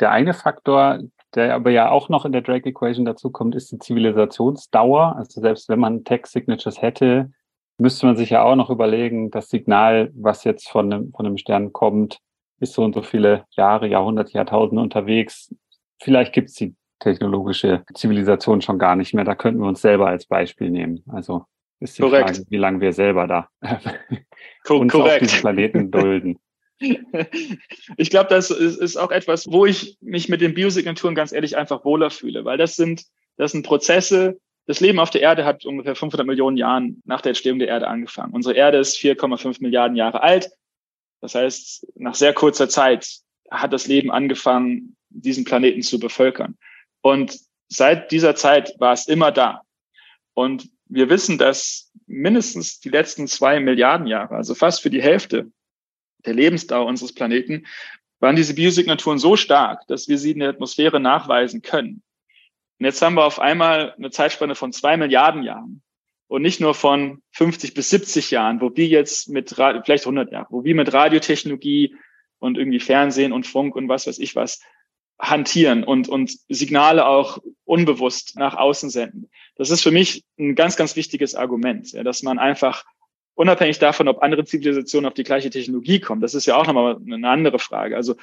Der eine Faktor, der aber ja auch noch in der Drake Equation dazu kommt, ist die Zivilisationsdauer. Also selbst wenn man Text Signatures hätte, müsste man sich ja auch noch überlegen, das Signal, was jetzt von einem, von einem Stern kommt, ist so und so viele Jahre, Jahrhunderte, Jahrtausende unterwegs. Vielleicht gibt es die technologische Zivilisation schon gar nicht mehr. Da könnten wir uns selber als Beispiel nehmen. Also ist die Korrekt. Frage, wie lange wir selber da uns Korrekt. auf diesem Planeten dulden. Ich glaube, das ist, ist, auch etwas, wo ich mich mit den Biosignaturen ganz ehrlich einfach wohler fühle, weil das sind, das sind Prozesse. Das Leben auf der Erde hat ungefähr 500 Millionen Jahren nach der Entstehung der Erde angefangen. Unsere Erde ist 4,5 Milliarden Jahre alt. Das heißt, nach sehr kurzer Zeit hat das Leben angefangen, diesen Planeten zu bevölkern. Und seit dieser Zeit war es immer da. Und wir wissen, dass mindestens die letzten zwei Milliarden Jahre, also fast für die Hälfte der Lebensdauer unseres Planeten, waren diese Biosignaturen so stark, dass wir sie in der Atmosphäre nachweisen können. Und jetzt haben wir auf einmal eine Zeitspanne von zwei Milliarden Jahren und nicht nur von 50 bis 70 Jahren, wo wir jetzt mit, vielleicht 100 Jahre, wo wir mit Radiotechnologie und irgendwie Fernsehen und Funk und was weiß ich was hantieren und, und Signale auch unbewusst nach außen senden. Das ist für mich ein ganz, ganz wichtiges Argument, ja, dass man einfach unabhängig davon, ob andere Zivilisationen auf die gleiche Technologie kommen, das ist ja auch nochmal eine andere Frage. Also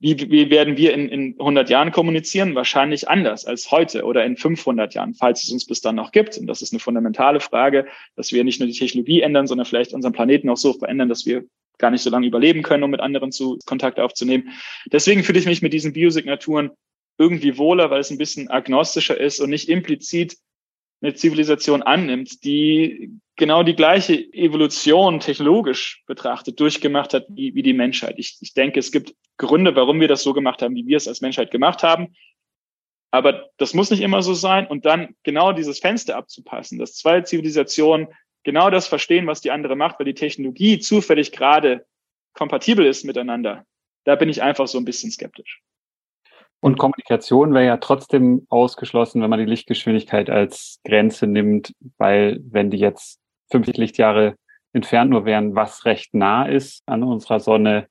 wie, wie werden wir in, in 100 Jahren kommunizieren? Wahrscheinlich anders als heute oder in 500 Jahren, falls es uns bis dann noch gibt. Und das ist eine fundamentale Frage, dass wir nicht nur die Technologie ändern, sondern vielleicht unseren Planeten auch so verändern, dass wir gar nicht so lange überleben können, um mit anderen zu Kontakt aufzunehmen. Deswegen fühle ich mich mit diesen Biosignaturen irgendwie wohler, weil es ein bisschen agnostischer ist und nicht implizit eine Zivilisation annimmt, die genau die gleiche Evolution technologisch betrachtet, durchgemacht hat wie, wie die Menschheit. Ich, ich denke, es gibt Gründe, warum wir das so gemacht haben, wie wir es als Menschheit gemacht haben. Aber das muss nicht immer so sein. Und dann genau dieses Fenster abzupassen, dass zwei Zivilisationen genau das verstehen, was die andere macht, weil die Technologie zufällig gerade kompatibel ist miteinander, da bin ich einfach so ein bisschen skeptisch. Und Kommunikation wäre ja trotzdem ausgeschlossen, wenn man die Lichtgeschwindigkeit als Grenze nimmt, weil wenn die jetzt 50 Lichtjahre entfernt nur wären, was recht nah ist an unserer Sonne,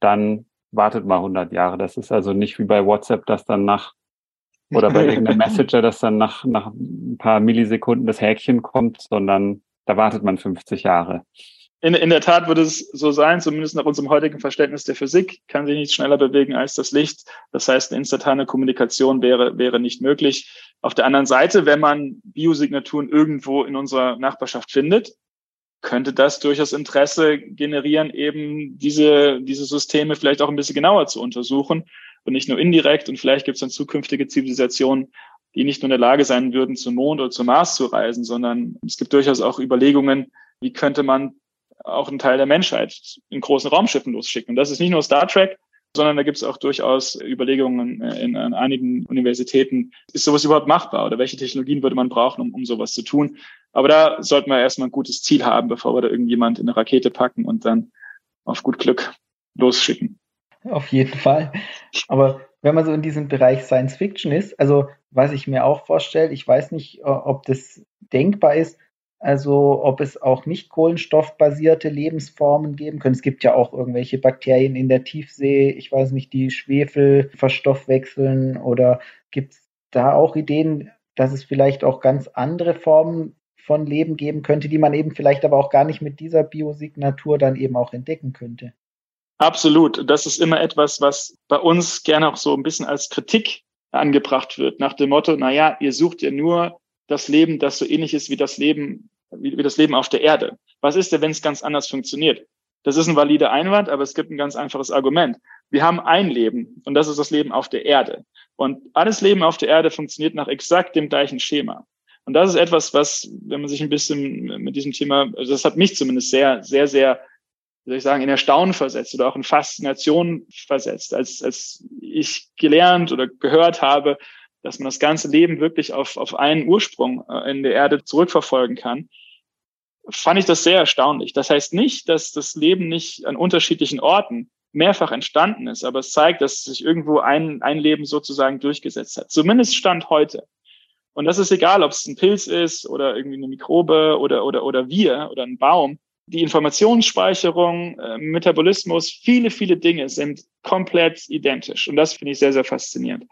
dann wartet mal 100 Jahre. Das ist also nicht wie bei WhatsApp, dass dann nach oder bei irgendeinem Messenger, dass dann nach, nach ein paar Millisekunden das Häkchen kommt, sondern da wartet man 50 Jahre. In, in der Tat würde es so sein, zumindest nach unserem heutigen Verständnis der Physik, kann sich nicht schneller bewegen als das Licht. Das heißt, eine instantane Kommunikation wäre, wäre nicht möglich. Auf der anderen Seite, wenn man Biosignaturen irgendwo in unserer Nachbarschaft findet, könnte das durchaus Interesse generieren, eben diese, diese Systeme vielleicht auch ein bisschen genauer zu untersuchen und nicht nur indirekt. Und vielleicht gibt es dann zukünftige Zivilisationen, die nicht nur in der Lage sein würden, zum Mond oder zum Mars zu reisen, sondern es gibt durchaus auch Überlegungen, wie könnte man auch einen Teil der Menschheit in großen Raumschiffen losschicken. Und das ist nicht nur Star Trek, sondern da gibt es auch durchaus Überlegungen in, in, einigen Universitäten, ist sowas überhaupt machbar oder welche Technologien würde man brauchen, um, um sowas zu tun. Aber da sollten wir erstmal ein gutes Ziel haben, bevor wir da irgendjemand in eine Rakete packen und dann auf gut Glück losschicken. Auf jeden Fall. Aber wenn man so in diesem Bereich Science Fiction ist, also was ich mir auch vorstelle, ich weiß nicht, ob das denkbar ist, also ob es auch nicht kohlenstoffbasierte Lebensformen geben können. Es gibt ja auch irgendwelche Bakterien in der Tiefsee, ich weiß nicht, die Schwefel verstoffwechseln oder gibt es da auch Ideen, dass es vielleicht auch ganz andere Formen von Leben geben könnte, die man eben vielleicht aber auch gar nicht mit dieser Biosignatur dann eben auch entdecken könnte. Absolut. Das ist immer etwas, was bei uns gerne auch so ein bisschen als Kritik angebracht wird, nach dem Motto, na ja, ihr sucht ja nur das Leben, das so ähnlich ist wie das Leben, wie, wie das Leben auf der Erde. Was ist denn, wenn es ganz anders funktioniert? Das ist ein valider Einwand, aber es gibt ein ganz einfaches Argument. Wir haben ein Leben und das ist das Leben auf der Erde. Und alles Leben auf der Erde funktioniert nach exakt dem gleichen Schema. Und das ist etwas, was, wenn man sich ein bisschen mit diesem Thema, also das hat mich zumindest sehr, sehr, sehr wie soll ich sagen, in Erstaunen versetzt oder auch in Faszination versetzt, als, als ich gelernt oder gehört habe, dass man das ganze Leben wirklich auf, auf einen Ursprung äh, in der Erde zurückverfolgen kann, fand ich das sehr erstaunlich. Das heißt nicht, dass das Leben nicht an unterschiedlichen Orten mehrfach entstanden ist, aber es zeigt, dass sich irgendwo ein, ein Leben sozusagen durchgesetzt hat. Zumindest Stand heute. Und das ist egal, ob es ein Pilz ist oder irgendwie eine Mikrobe oder, oder, oder wir oder ein Baum die Informationsspeicherung, äh, Metabolismus, viele, viele Dinge sind komplett identisch. Und das finde ich sehr, sehr faszinierend.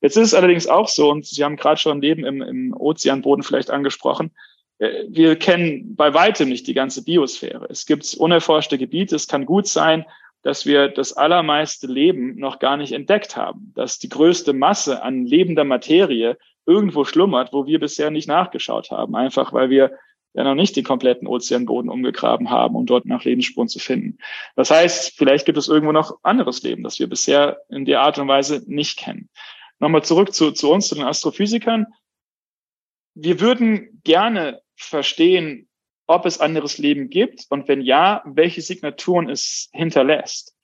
Jetzt ist es allerdings auch so, und Sie haben gerade schon Leben im, im Ozeanboden vielleicht angesprochen, äh, wir kennen bei weitem nicht die ganze Biosphäre. Es gibt unerforschte Gebiete. Es kann gut sein, dass wir das allermeiste Leben noch gar nicht entdeckt haben, dass die größte Masse an lebender Materie irgendwo schlummert, wo wir bisher nicht nachgeschaut haben, einfach weil wir ja noch nicht den kompletten Ozeanboden umgegraben haben, um dort nach Lebensspuren zu finden. Das heißt, vielleicht gibt es irgendwo noch anderes Leben, das wir bisher in der Art und Weise nicht kennen. Nochmal zurück zu, zu uns, zu den Astrophysikern. Wir würden gerne verstehen, ob es anderes Leben gibt und wenn ja, welche Signaturen es hinterlässt.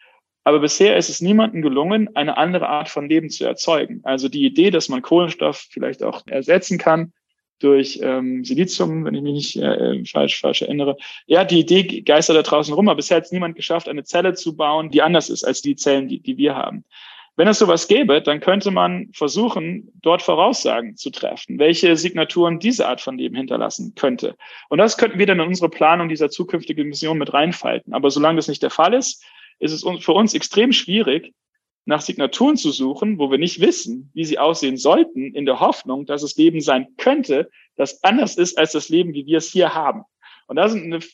Aber bisher ist es niemandem gelungen, eine andere Art von Leben zu erzeugen. Also die Idee, dass man Kohlenstoff vielleicht auch ersetzen kann durch ähm, Silizium, wenn ich mich nicht äh, falsch, falsch erinnere. Ja, die Idee geistert da draußen rum, aber bisher hat es niemand geschafft, eine Zelle zu bauen, die anders ist als die Zellen, die, die wir haben. Wenn es sowas gäbe, dann könnte man versuchen, dort Voraussagen zu treffen, welche Signaturen diese Art von Leben hinterlassen könnte. Und das könnten wir dann in unsere Planung dieser zukünftigen Mission mit reinfalten. Aber solange das nicht der Fall ist, ist es für uns extrem schwierig, nach Signaturen zu suchen, wo wir nicht wissen, wie sie aussehen sollten, in der Hoffnung, dass es Leben sein könnte, das anders ist als das Leben, wie wir es hier haben. Und da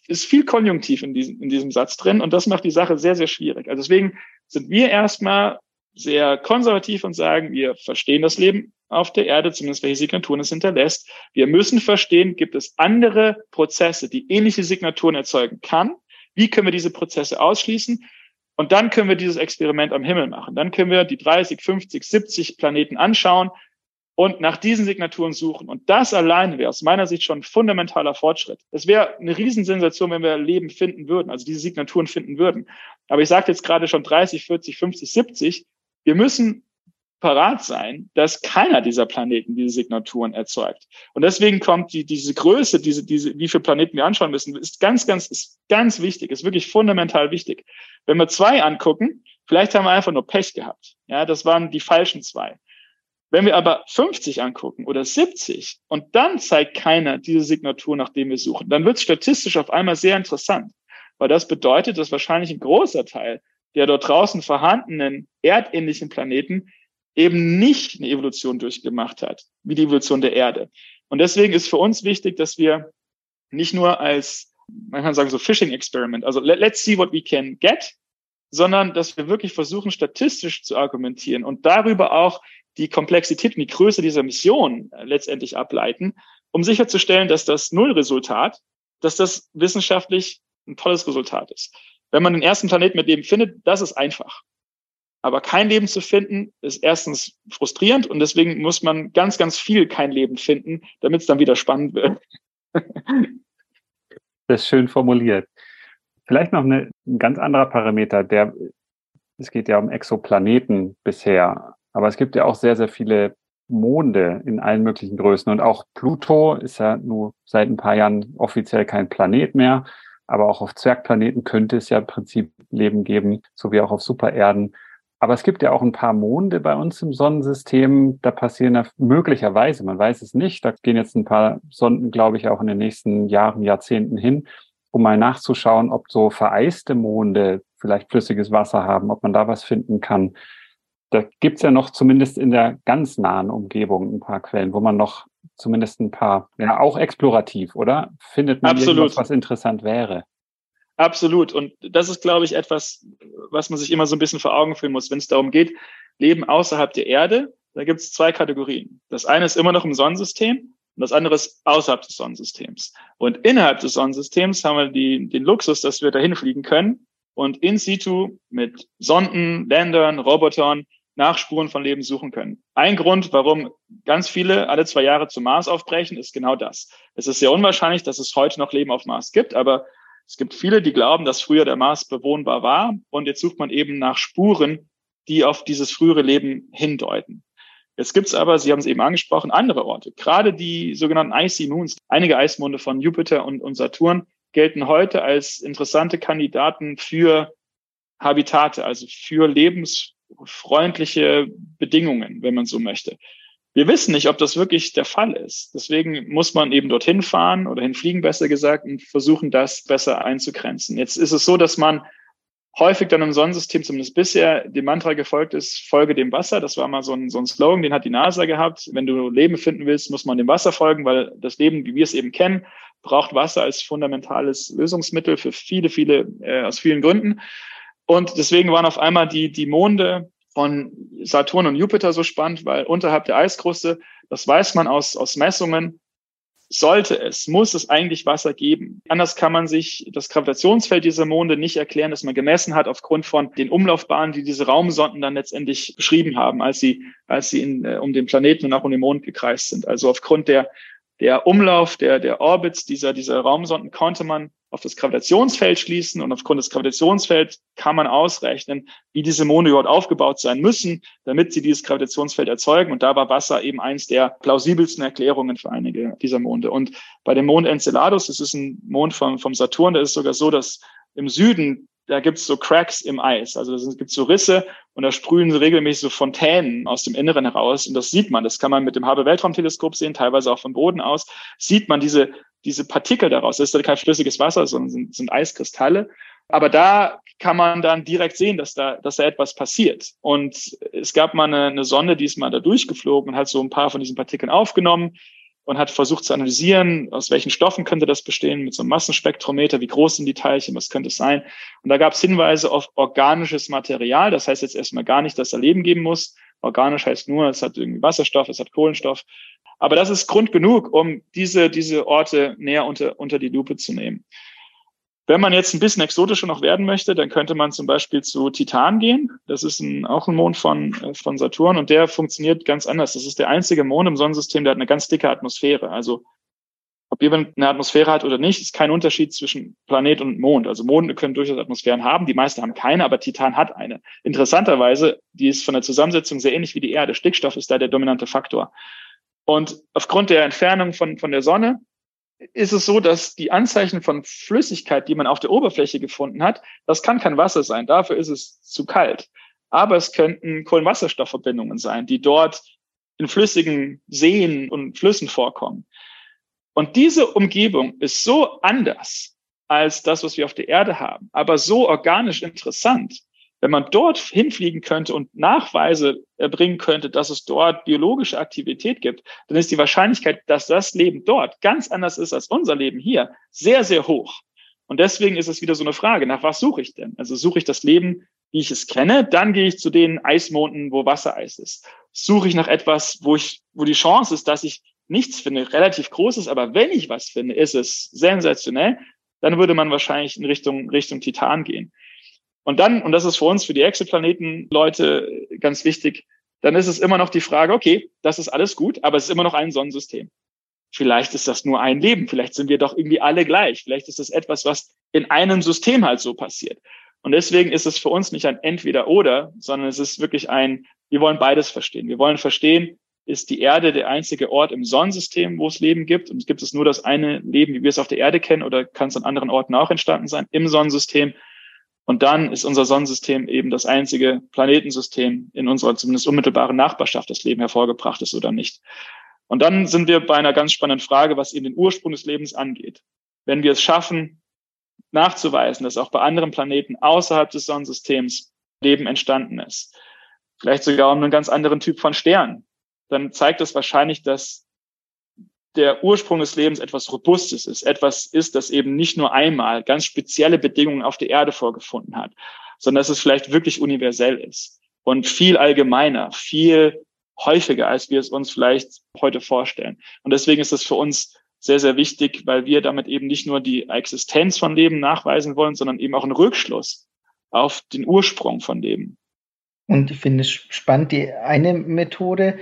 ist viel Konjunktiv in diesem, in diesem Satz drin und das macht die Sache sehr, sehr schwierig. Also deswegen sind wir erstmal sehr konservativ und sagen, wir verstehen das Leben auf der Erde, zumindest welche Signaturen es hinterlässt. Wir müssen verstehen, gibt es andere Prozesse, die ähnliche Signaturen erzeugen kann? Wie können wir diese Prozesse ausschließen? Und dann können wir dieses Experiment am Himmel machen. Dann können wir die 30, 50, 70 Planeten anschauen und nach diesen Signaturen suchen. Und das allein wäre aus meiner Sicht schon ein fundamentaler Fortschritt. Es wäre eine Riesensensation, wenn wir Leben finden würden, also diese Signaturen finden würden. Aber ich sagte jetzt gerade schon 30, 40, 50, 70. Wir müssen parat sein, dass keiner dieser Planeten diese Signaturen erzeugt. Und deswegen kommt die, diese Größe, diese, diese, wie viele Planeten wir anschauen müssen, ist ganz, ganz, ist ganz wichtig, ist wirklich fundamental wichtig. Wenn wir zwei angucken, vielleicht haben wir einfach nur Pech gehabt. Ja, das waren die falschen zwei. Wenn wir aber 50 angucken oder 70 und dann zeigt keiner diese Signatur, nach dem wir suchen, dann wird es statistisch auf einmal sehr interessant, weil das bedeutet, dass wahrscheinlich ein großer Teil der dort draußen vorhandenen erdähnlichen Planeten eben nicht eine Evolution durchgemacht hat, wie die Evolution der Erde. Und deswegen ist für uns wichtig, dass wir nicht nur als, man kann sagen, so Fishing Experiment, also let, let's see what we can get, sondern dass wir wirklich versuchen, statistisch zu argumentieren und darüber auch die Komplexität und die Größe dieser Mission äh, letztendlich ableiten, um sicherzustellen, dass das Nullresultat, dass das wissenschaftlich ein tolles Resultat ist. Wenn man den ersten Planeten mit Leben findet, das ist einfach. Aber kein Leben zu finden, ist erstens frustrierend und deswegen muss man ganz, ganz viel kein Leben finden, damit es dann wieder spannend wird. das ist schön formuliert. Vielleicht noch eine, ein ganz anderer Parameter, der, es geht ja um Exoplaneten bisher, aber es gibt ja auch sehr, sehr viele Monde in allen möglichen Größen und auch Pluto ist ja nur seit ein paar Jahren offiziell kein Planet mehr, aber auch auf Zwergplaneten könnte es ja im Prinzip Leben geben, so wie auch auf Supererden. Aber es gibt ja auch ein paar Monde bei uns im Sonnensystem. Da passieren ja möglicherweise, man weiß es nicht, da gehen jetzt ein paar Sonden, glaube ich, auch in den nächsten Jahren, Jahrzehnten hin, um mal nachzuschauen, ob so vereiste Monde vielleicht flüssiges Wasser haben, ob man da was finden kann. Da gibt's ja noch zumindest in der ganz nahen Umgebung ein paar Quellen, wo man noch zumindest ein paar, ja, auch explorativ, oder? Findet man Absolut. was interessant wäre? Absolut. Und das ist, glaube ich, etwas, was man sich immer so ein bisschen vor Augen führen muss, wenn es darum geht, Leben außerhalb der Erde. Da gibt es zwei Kategorien. Das eine ist immer noch im Sonnensystem und das andere ist außerhalb des Sonnensystems. Und innerhalb des Sonnensystems haben wir die, den Luxus, dass wir dahin fliegen können und in situ mit Sonden, Ländern, Robotern Nachspuren von Leben suchen können. Ein Grund, warum ganz viele alle zwei Jahre zum Mars aufbrechen, ist genau das. Es ist sehr unwahrscheinlich, dass es heute noch Leben auf Mars gibt, aber es gibt viele, die glauben, dass früher der Mars bewohnbar war und jetzt sucht man eben nach Spuren, die auf dieses frühere Leben hindeuten. Jetzt gibt es aber, Sie haben es eben angesprochen, andere Orte. Gerade die sogenannten Icy Moons, einige Eismonde von Jupiter und, und Saturn gelten heute als interessante Kandidaten für Habitate, also für lebensfreundliche Bedingungen, wenn man so möchte. Wir wissen nicht, ob das wirklich der Fall ist. Deswegen muss man eben dorthin fahren oder hinfliegen, besser gesagt, und versuchen, das besser einzugrenzen. Jetzt ist es so, dass man häufig dann im Sonnensystem, zumindest bisher, dem Mantra gefolgt ist, folge dem Wasser. Das war mal so ein, so ein Slogan, den hat die NASA gehabt. Wenn du Leben finden willst, muss man dem Wasser folgen, weil das Leben, wie wir es eben kennen, braucht Wasser als fundamentales Lösungsmittel für viele, viele, äh, aus vielen Gründen. Und deswegen waren auf einmal die, die Monde von Saturn und Jupiter so spannend, weil unterhalb der Eiskruste, das weiß man aus, aus Messungen, sollte es, muss es eigentlich Wasser geben. Anders kann man sich das Gravitationsfeld dieser Monde nicht erklären, das man gemessen hat aufgrund von den Umlaufbahnen, die diese Raumsonden dann letztendlich beschrieben haben, als sie, als sie in, äh, um den Planeten und auch um den Mond gekreist sind. Also aufgrund der, der Umlauf, der, der Orbits dieser, dieser Raumsonden konnte man auf das Gravitationsfeld schließen und aufgrund des Gravitationsfelds kann man ausrechnen, wie diese Monde überhaupt aufgebaut sein müssen, damit sie dieses Gravitationsfeld erzeugen. Und da war Wasser eben eins der plausibelsten Erklärungen für einige dieser Monde. Und bei dem Mond Enceladus, das ist ein Mond vom, vom Saturn, da ist es sogar so, dass im Süden da gibt's so Cracks im Eis. Also es gibt so Risse und da sprühen so regelmäßig so Fontänen aus dem Inneren heraus. Und das sieht man. Das kann man mit dem Hubble Weltraumteleskop sehen, teilweise auch vom Boden aus. Sieht man diese, diese Partikel daraus. Das ist kein flüssiges Wasser, sondern sind, sind Eiskristalle. Aber da kann man dann direkt sehen, dass da, dass da etwas passiert. Und es gab mal eine, eine Sonde, die ist mal da durchgeflogen und hat so ein paar von diesen Partikeln aufgenommen und hat versucht zu analysieren, aus welchen Stoffen könnte das bestehen, mit so einem Massenspektrometer, wie groß sind die Teilchen, was könnte es sein. Und da gab es Hinweise auf organisches Material. Das heißt jetzt erstmal gar nicht, dass da Leben geben muss. Organisch heißt nur, es hat irgendwie Wasserstoff, es hat Kohlenstoff. Aber das ist Grund genug, um diese, diese Orte näher unter, unter die Lupe zu nehmen. Wenn man jetzt ein bisschen exotischer noch werden möchte, dann könnte man zum Beispiel zu Titan gehen. Das ist ein, auch ein Mond von, äh, von Saturn und der funktioniert ganz anders. Das ist der einzige Mond im Sonnensystem, der hat eine ganz dicke Atmosphäre. Also ob jemand eine Atmosphäre hat oder nicht, ist kein Unterschied zwischen Planet und Mond. Also Monde können durchaus Atmosphären haben, die meisten haben keine, aber Titan hat eine. Interessanterweise, die ist von der Zusammensetzung sehr ähnlich wie die Erde. Stickstoff ist da der dominante Faktor. Und aufgrund der Entfernung von, von der Sonne ist es so, dass die Anzeichen von Flüssigkeit, die man auf der Oberfläche gefunden hat, das kann kein Wasser sein. Dafür ist es zu kalt. Aber es könnten Kohlenwasserstoffverbindungen sein, die dort in flüssigen Seen und Flüssen vorkommen. Und diese Umgebung ist so anders als das, was wir auf der Erde haben, aber so organisch interessant, wenn man dort hinfliegen könnte und Nachweise erbringen könnte, dass es dort biologische Aktivität gibt, dann ist die Wahrscheinlichkeit, dass das Leben dort ganz anders ist als unser Leben hier, sehr, sehr hoch. Und deswegen ist es wieder so eine Frage, nach was suche ich denn? Also suche ich das Leben, wie ich es kenne, dann gehe ich zu den Eismonden, wo Wassereis ist. Suche ich nach etwas, wo ich, wo die Chance ist, dass ich nichts finde, relativ groß ist, aber wenn ich was finde, ist es sensationell, dann würde man wahrscheinlich in Richtung, Richtung Titan gehen. Und dann, und das ist für uns, für die Exoplanetenleute ganz wichtig, dann ist es immer noch die Frage, okay, das ist alles gut, aber es ist immer noch ein Sonnensystem. Vielleicht ist das nur ein Leben, vielleicht sind wir doch irgendwie alle gleich, vielleicht ist das etwas, was in einem System halt so passiert. Und deswegen ist es für uns nicht ein Entweder-Oder, sondern es ist wirklich ein, wir wollen beides verstehen. Wir wollen verstehen, ist die Erde der einzige Ort im Sonnensystem, wo es Leben gibt? Und gibt es nur das eine Leben, wie wir es auf der Erde kennen, oder kann es an anderen Orten auch entstanden sein im Sonnensystem? Und dann ist unser Sonnensystem eben das einzige Planetensystem in unserer zumindest unmittelbaren Nachbarschaft, das Leben hervorgebracht ist oder nicht. Und dann sind wir bei einer ganz spannenden Frage, was eben den Ursprung des Lebens angeht. Wenn wir es schaffen, nachzuweisen, dass auch bei anderen Planeten außerhalb des Sonnensystems Leben entstanden ist, vielleicht sogar um einen ganz anderen Typ von Stern, dann zeigt das wahrscheinlich, dass der Ursprung des Lebens etwas Robustes ist, etwas ist, das eben nicht nur einmal ganz spezielle Bedingungen auf der Erde vorgefunden hat, sondern dass es vielleicht wirklich universell ist und viel allgemeiner, viel häufiger, als wir es uns vielleicht heute vorstellen. Und deswegen ist es für uns sehr, sehr wichtig, weil wir damit eben nicht nur die Existenz von Leben nachweisen wollen, sondern eben auch einen Rückschluss auf den Ursprung von Leben. Und ich finde es spannend, die eine Methode,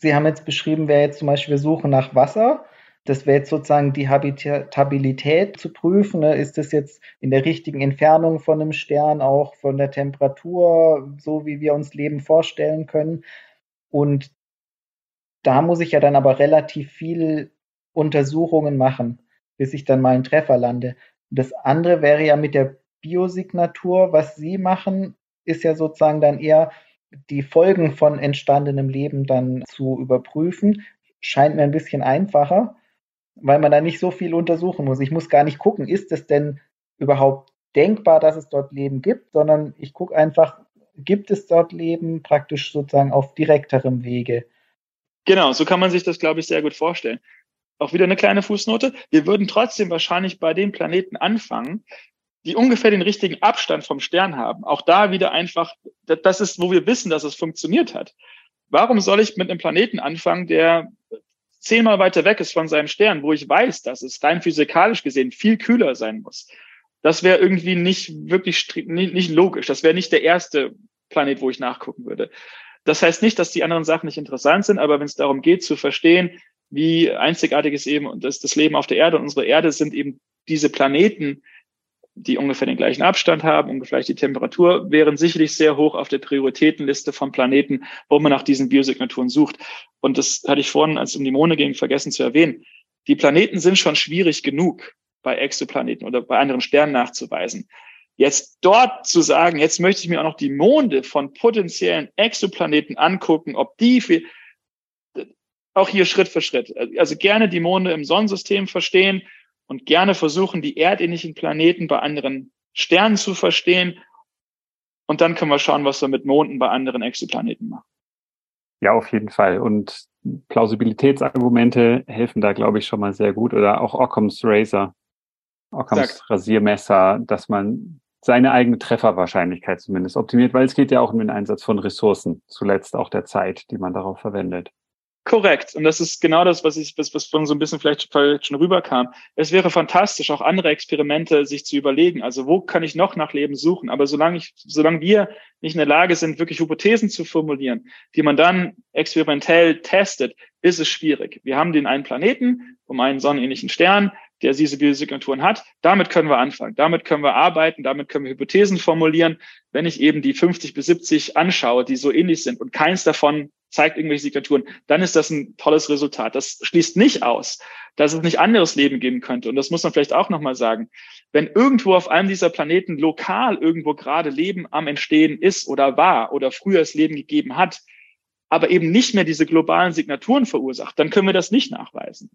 Sie haben jetzt beschrieben, wäre jetzt zum Beispiel, wir suchen nach Wasser. Das wäre jetzt sozusagen die Habitabilität zu prüfen. Ne? Ist das jetzt in der richtigen Entfernung von einem Stern, auch von der Temperatur, so wie wir uns Leben vorstellen können? Und da muss ich ja dann aber relativ viel Untersuchungen machen, bis ich dann mal einen Treffer lande. Das andere wäre ja mit der Biosignatur, was Sie machen, ist ja sozusagen dann eher, die Folgen von entstandenem Leben dann zu überprüfen, scheint mir ein bisschen einfacher, weil man da nicht so viel untersuchen muss. Ich muss gar nicht gucken, ist es denn überhaupt denkbar, dass es dort Leben gibt, sondern ich gucke einfach, gibt es dort Leben praktisch sozusagen auf direkterem Wege. Genau, so kann man sich das, glaube ich, sehr gut vorstellen. Auch wieder eine kleine Fußnote. Wir würden trotzdem wahrscheinlich bei den Planeten anfangen, die ungefähr den richtigen Abstand vom Stern haben. Auch da wieder einfach, das ist, wo wir wissen, dass es funktioniert hat. Warum soll ich mit einem Planeten anfangen, der zehnmal weiter weg ist von seinem Stern, wo ich weiß, dass es rein physikalisch gesehen viel kühler sein muss? Das wäre irgendwie nicht wirklich nicht, logisch. Das wäre nicht der erste Planet, wo ich nachgucken würde. Das heißt nicht, dass die anderen Sachen nicht interessant sind, aber wenn es darum geht zu verstehen, wie einzigartig es eben das, das Leben auf der Erde und unsere Erde sind eben diese Planeten, die ungefähr den gleichen Abstand haben, ungefähr die Temperatur, wären sicherlich sehr hoch auf der Prioritätenliste von Planeten, wo man nach diesen Biosignaturen sucht. Und das hatte ich vorhin, als es um die Monde ging, vergessen zu erwähnen. Die Planeten sind schon schwierig genug bei Exoplaneten oder bei anderen Sternen nachzuweisen. Jetzt dort zu sagen, jetzt möchte ich mir auch noch die Monde von potenziellen Exoplaneten angucken, ob die für, auch hier Schritt für Schritt. Also gerne die Monde im Sonnensystem verstehen und gerne versuchen, die erdähnlichen Planeten bei anderen Sternen zu verstehen. Und dann können wir schauen, was wir mit Monden bei anderen Exoplaneten machen. Ja, auf jeden Fall. Und Plausibilitätsargumente helfen da, glaube ich, schon mal sehr gut. Oder auch Occam's Razor, Occam's Exakt. Rasiermesser, dass man seine eigene Trefferwahrscheinlichkeit zumindest optimiert, weil es geht ja auch um den Einsatz von Ressourcen, zuletzt auch der Zeit, die man darauf verwendet. Korrekt. Und das ist genau das, was ich, was, was von so ein bisschen vielleicht schon rüberkam. Es wäre fantastisch, auch andere Experimente sich zu überlegen. Also wo kann ich noch nach Leben suchen? Aber solange ich, solange wir nicht in der Lage sind, wirklich Hypothesen zu formulieren, die man dann experimentell testet, ist es schwierig. Wir haben den einen Planeten um einen sonnenähnlichen Stern der diese Biosignaturen hat. Damit können wir anfangen. Damit können wir arbeiten. Damit können wir Hypothesen formulieren. Wenn ich eben die 50 bis 70 anschaue, die so ähnlich sind und keins davon zeigt irgendwelche Signaturen, dann ist das ein tolles Resultat. Das schließt nicht aus, dass es nicht anderes Leben geben könnte. Und das muss man vielleicht auch nochmal sagen. Wenn irgendwo auf einem dieser Planeten lokal irgendwo gerade Leben am Entstehen ist oder war oder früher es Leben gegeben hat, aber eben nicht mehr diese globalen Signaturen verursacht, dann können wir das nicht nachweisen.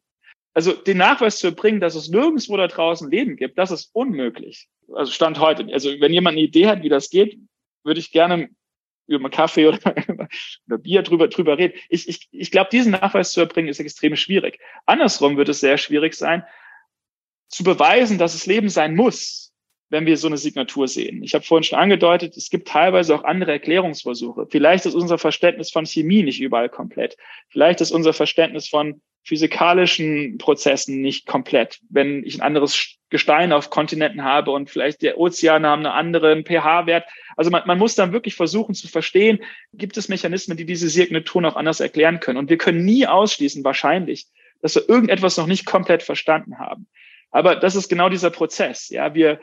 Also den Nachweis zu erbringen, dass es nirgendwo da draußen Leben gibt, das ist unmöglich. Also Stand heute. Also wenn jemand eine Idee hat, wie das geht, würde ich gerne über Kaffee oder über Bier drüber, drüber reden. Ich, ich, ich glaube, diesen Nachweis zu erbringen, ist extrem schwierig. Andersrum wird es sehr schwierig sein, zu beweisen, dass es Leben sein muss, wenn wir so eine Signatur sehen. Ich habe vorhin schon angedeutet, es gibt teilweise auch andere Erklärungsversuche. Vielleicht ist unser Verständnis von Chemie nicht überall komplett. Vielleicht ist unser Verständnis von physikalischen Prozessen nicht komplett. Wenn ich ein anderes Gestein auf Kontinenten habe und vielleicht der Ozean haben einen anderen pH-Wert. Also man, man muss dann wirklich versuchen zu verstehen, gibt es Mechanismen, die diese Signaturen auch anders erklären können. Und wir können nie ausschließen, wahrscheinlich, dass wir irgendetwas noch nicht komplett verstanden haben. Aber das ist genau dieser Prozess. Ja, wir,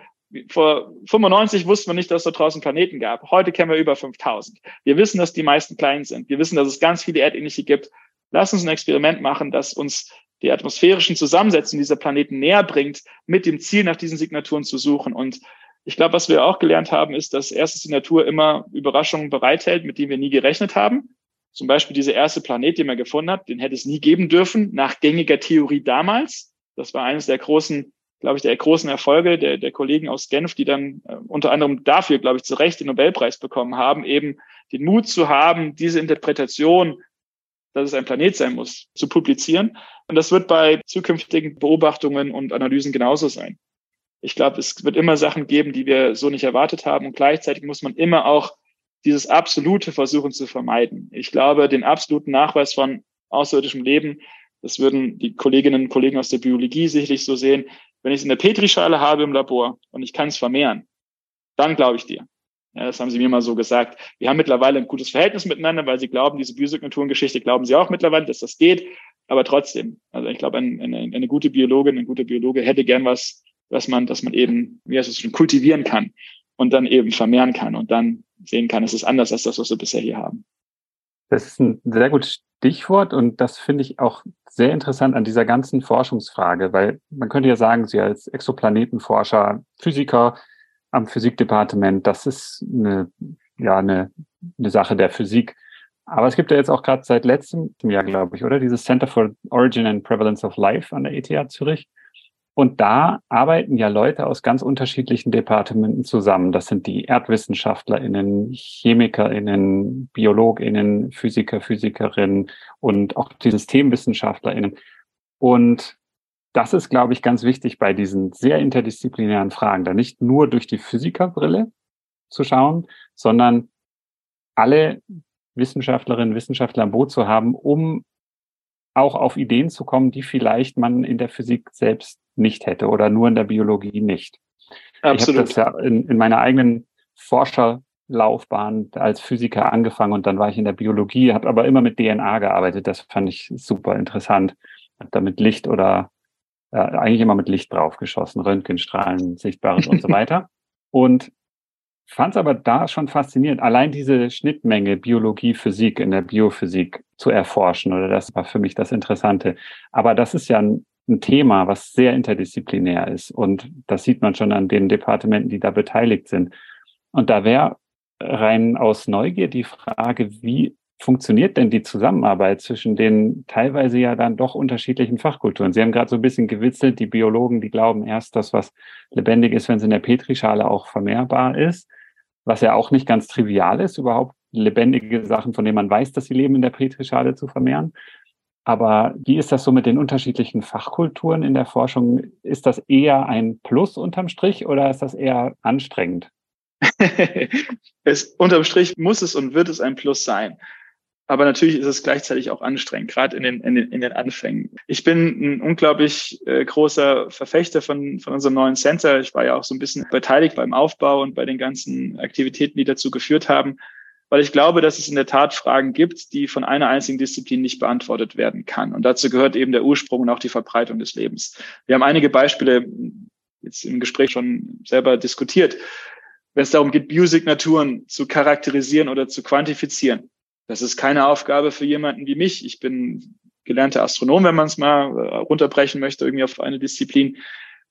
vor 95 wussten wir nicht, dass es da draußen Planeten gab. Heute kennen wir über 5000. Wir wissen, dass die meisten klein sind. Wir wissen, dass es ganz viele erdähnliche gibt. Lass uns ein Experiment machen, das uns die atmosphärischen Zusammensetzungen dieser Planeten näher bringt, mit dem Ziel, nach diesen Signaturen zu suchen. Und ich glaube, was wir auch gelernt haben, ist, dass erstens die Natur immer Überraschungen bereithält, mit denen wir nie gerechnet haben. Zum Beispiel dieser erste Planet, den man gefunden hat, den hätte es nie geben dürfen, nach gängiger Theorie damals. Das war eines der großen, glaube ich, der großen Erfolge der, der Kollegen aus Genf, die dann äh, unter anderem dafür, glaube ich, zu Recht den Nobelpreis bekommen haben, eben den Mut zu haben, diese Interpretation dass es ein Planet sein muss, zu publizieren. Und das wird bei zukünftigen Beobachtungen und Analysen genauso sein. Ich glaube, es wird immer Sachen geben, die wir so nicht erwartet haben. Und gleichzeitig muss man immer auch dieses absolute versuchen zu vermeiden. Ich glaube, den absoluten Nachweis von außerirdischem Leben, das würden die Kolleginnen und Kollegen aus der Biologie sicherlich so sehen. Wenn ich es in der Petrischale habe im Labor und ich kann es vermehren, dann glaube ich dir. Ja, das haben sie mir mal so gesagt. Wir haben mittlerweile ein gutes Verhältnis miteinander, weil sie glauben, diese Biosignaturengeschichte glauben sie auch mittlerweile, dass das geht. Aber trotzdem, also ich glaube, eine, eine, eine gute Biologin, ein guter Biologe hätte gern was, was man, dass man eben, wie heißt es schon, kultivieren kann und dann eben vermehren kann und dann sehen kann, es ist anders als das, was wir bisher hier haben. Das ist ein sehr gutes Stichwort und das finde ich auch sehr interessant an dieser ganzen Forschungsfrage, weil man könnte ja sagen, Sie als Exoplanetenforscher, Physiker, am Physikdepartement. Das ist eine, ja, eine, eine Sache der Physik. Aber es gibt ja jetzt auch gerade seit letztem Jahr, glaube ich, oder? Dieses Center for Origin and Prevalence of Life an der ETH Zürich. Und da arbeiten ja Leute aus ganz unterschiedlichen Departementen zusammen. Das sind die ErdwissenschaftlerInnen, ChemikerInnen, BiologInnen, Physiker, Physikerinnen und auch die SystemwissenschaftlerInnen. Und das ist, glaube ich, ganz wichtig bei diesen sehr interdisziplinären Fragen, da nicht nur durch die Physikerbrille zu schauen, sondern alle Wissenschaftlerinnen, Wissenschaftler am Boot zu haben, um auch auf Ideen zu kommen, die vielleicht man in der Physik selbst nicht hätte oder nur in der Biologie nicht. Absolut. Ich habe das ja in, in meiner eigenen Forscherlaufbahn als Physiker angefangen und dann war ich in der Biologie, habe aber immer mit DNA gearbeitet. Das fand ich super interessant. Hab damit Licht oder äh, eigentlich immer mit Licht draufgeschossen, Röntgenstrahlen, Sichtbares und so weiter. Und fand es aber da schon faszinierend, allein diese Schnittmenge Biologie, Physik in der Biophysik zu erforschen. Oder das war für mich das Interessante. Aber das ist ja ein, ein Thema, was sehr interdisziplinär ist. Und das sieht man schon an den Departementen, die da beteiligt sind. Und da wäre rein aus Neugier die Frage, wie funktioniert denn die Zusammenarbeit zwischen den teilweise ja dann doch unterschiedlichen Fachkulturen? Sie haben gerade so ein bisschen gewitzelt, die Biologen, die glauben erst, dass was lebendig ist, wenn es in der Petrischale auch vermehrbar ist was ja auch nicht ganz trivial ist, überhaupt lebendige Sachen, von denen man weiß, dass sie leben, in der Petrischale zu vermehren. Aber wie ist das so mit den unterschiedlichen Fachkulturen in der Forschung? Ist das eher ein Plus unterm Strich oder ist das eher anstrengend? es, unterm Strich muss es und wird es ein Plus sein. Aber natürlich ist es gleichzeitig auch anstrengend, gerade in den, in den, in den Anfängen. Ich bin ein unglaublich äh, großer Verfechter von, von unserem neuen Center. Ich war ja auch so ein bisschen beteiligt beim Aufbau und bei den ganzen Aktivitäten, die dazu geführt haben, weil ich glaube, dass es in der Tat Fragen gibt, die von einer einzigen Disziplin nicht beantwortet werden kann. Und dazu gehört eben der Ursprung und auch die Verbreitung des Lebens. Wir haben einige Beispiele jetzt im Gespräch schon selber diskutiert. Wenn es darum geht, Biosignaturen zu charakterisieren oder zu quantifizieren, das ist keine Aufgabe für jemanden wie mich. Ich bin gelernter Astronom, wenn man es mal äh, runterbrechen möchte, irgendwie auf eine Disziplin.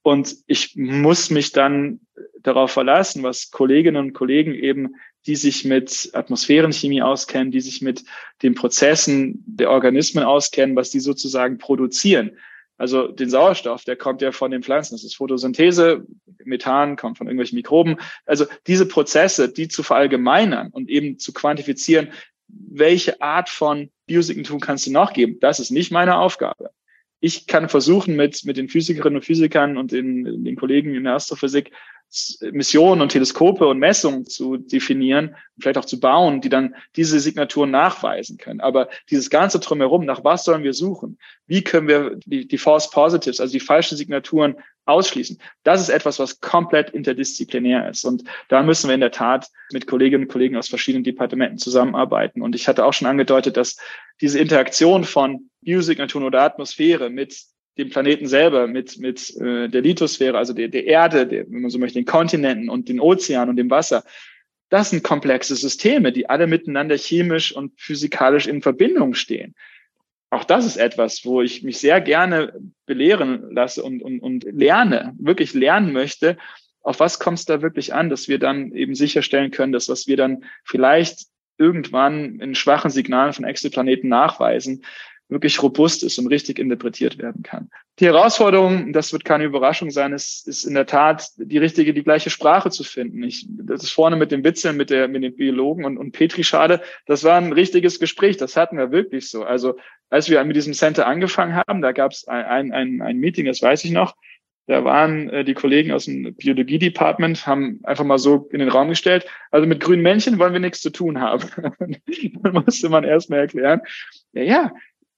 Und ich muss mich dann darauf verlassen, was Kolleginnen und Kollegen eben, die sich mit Atmosphärenchemie auskennen, die sich mit den Prozessen der Organismen auskennen, was die sozusagen produzieren. Also den Sauerstoff, der kommt ja von den Pflanzen. Das ist Photosynthese. Methan kommt von irgendwelchen Mikroben. Also diese Prozesse, die zu verallgemeinern und eben zu quantifizieren, welche Art von Biosignatur kannst du nachgeben? Das ist nicht meine Aufgabe. Ich kann versuchen, mit, mit den Physikerinnen und Physikern und den, den Kollegen in der Astrophysik Missionen und Teleskope und Messungen zu definieren, vielleicht auch zu bauen, die dann diese Signaturen nachweisen können. Aber dieses ganze drumherum, nach was sollen wir suchen? Wie können wir die, die False Positives, also die falschen Signaturen ausschließen? Das ist etwas, was komplett interdisziplinär ist. Und da müssen wir in der Tat mit Kolleginnen und Kollegen aus verschiedenen Departementen zusammenarbeiten. Und ich hatte auch schon angedeutet, dass diese Interaktion von Biosignaturen oder Atmosphäre mit dem Planeten selber, mit, mit äh, der Lithosphäre, also der, der Erde, der, wenn man so möchte, den Kontinenten und den Ozean und dem Wasser. Das sind komplexe Systeme, die alle miteinander chemisch und physikalisch in Verbindung stehen. Auch das ist etwas, wo ich mich sehr gerne belehren lasse und, und, und lerne, wirklich lernen möchte. Auf was kommt es da wirklich an, dass wir dann eben sicherstellen können, dass was wir dann vielleicht irgendwann in schwachen Signalen von Exoplaneten nachweisen, wirklich robust ist und richtig interpretiert werden kann. Die Herausforderung, das wird keine Überraschung sein, ist, ist in der Tat die richtige, die gleiche Sprache zu finden. Ich, das ist vorne mit den Witzeln, mit, der, mit den Biologen und, und Petrischale. Das war ein richtiges Gespräch. Das hatten wir wirklich so. Also als wir mit diesem Center angefangen haben, da gab es ein, ein, ein Meeting, das weiß ich noch. Da waren äh, die Kollegen aus dem Biologie-Department, haben einfach mal so in den Raum gestellt, also mit grünen Männchen wollen wir nichts zu tun haben. Dann musste man erstmal erklären, ja, ja,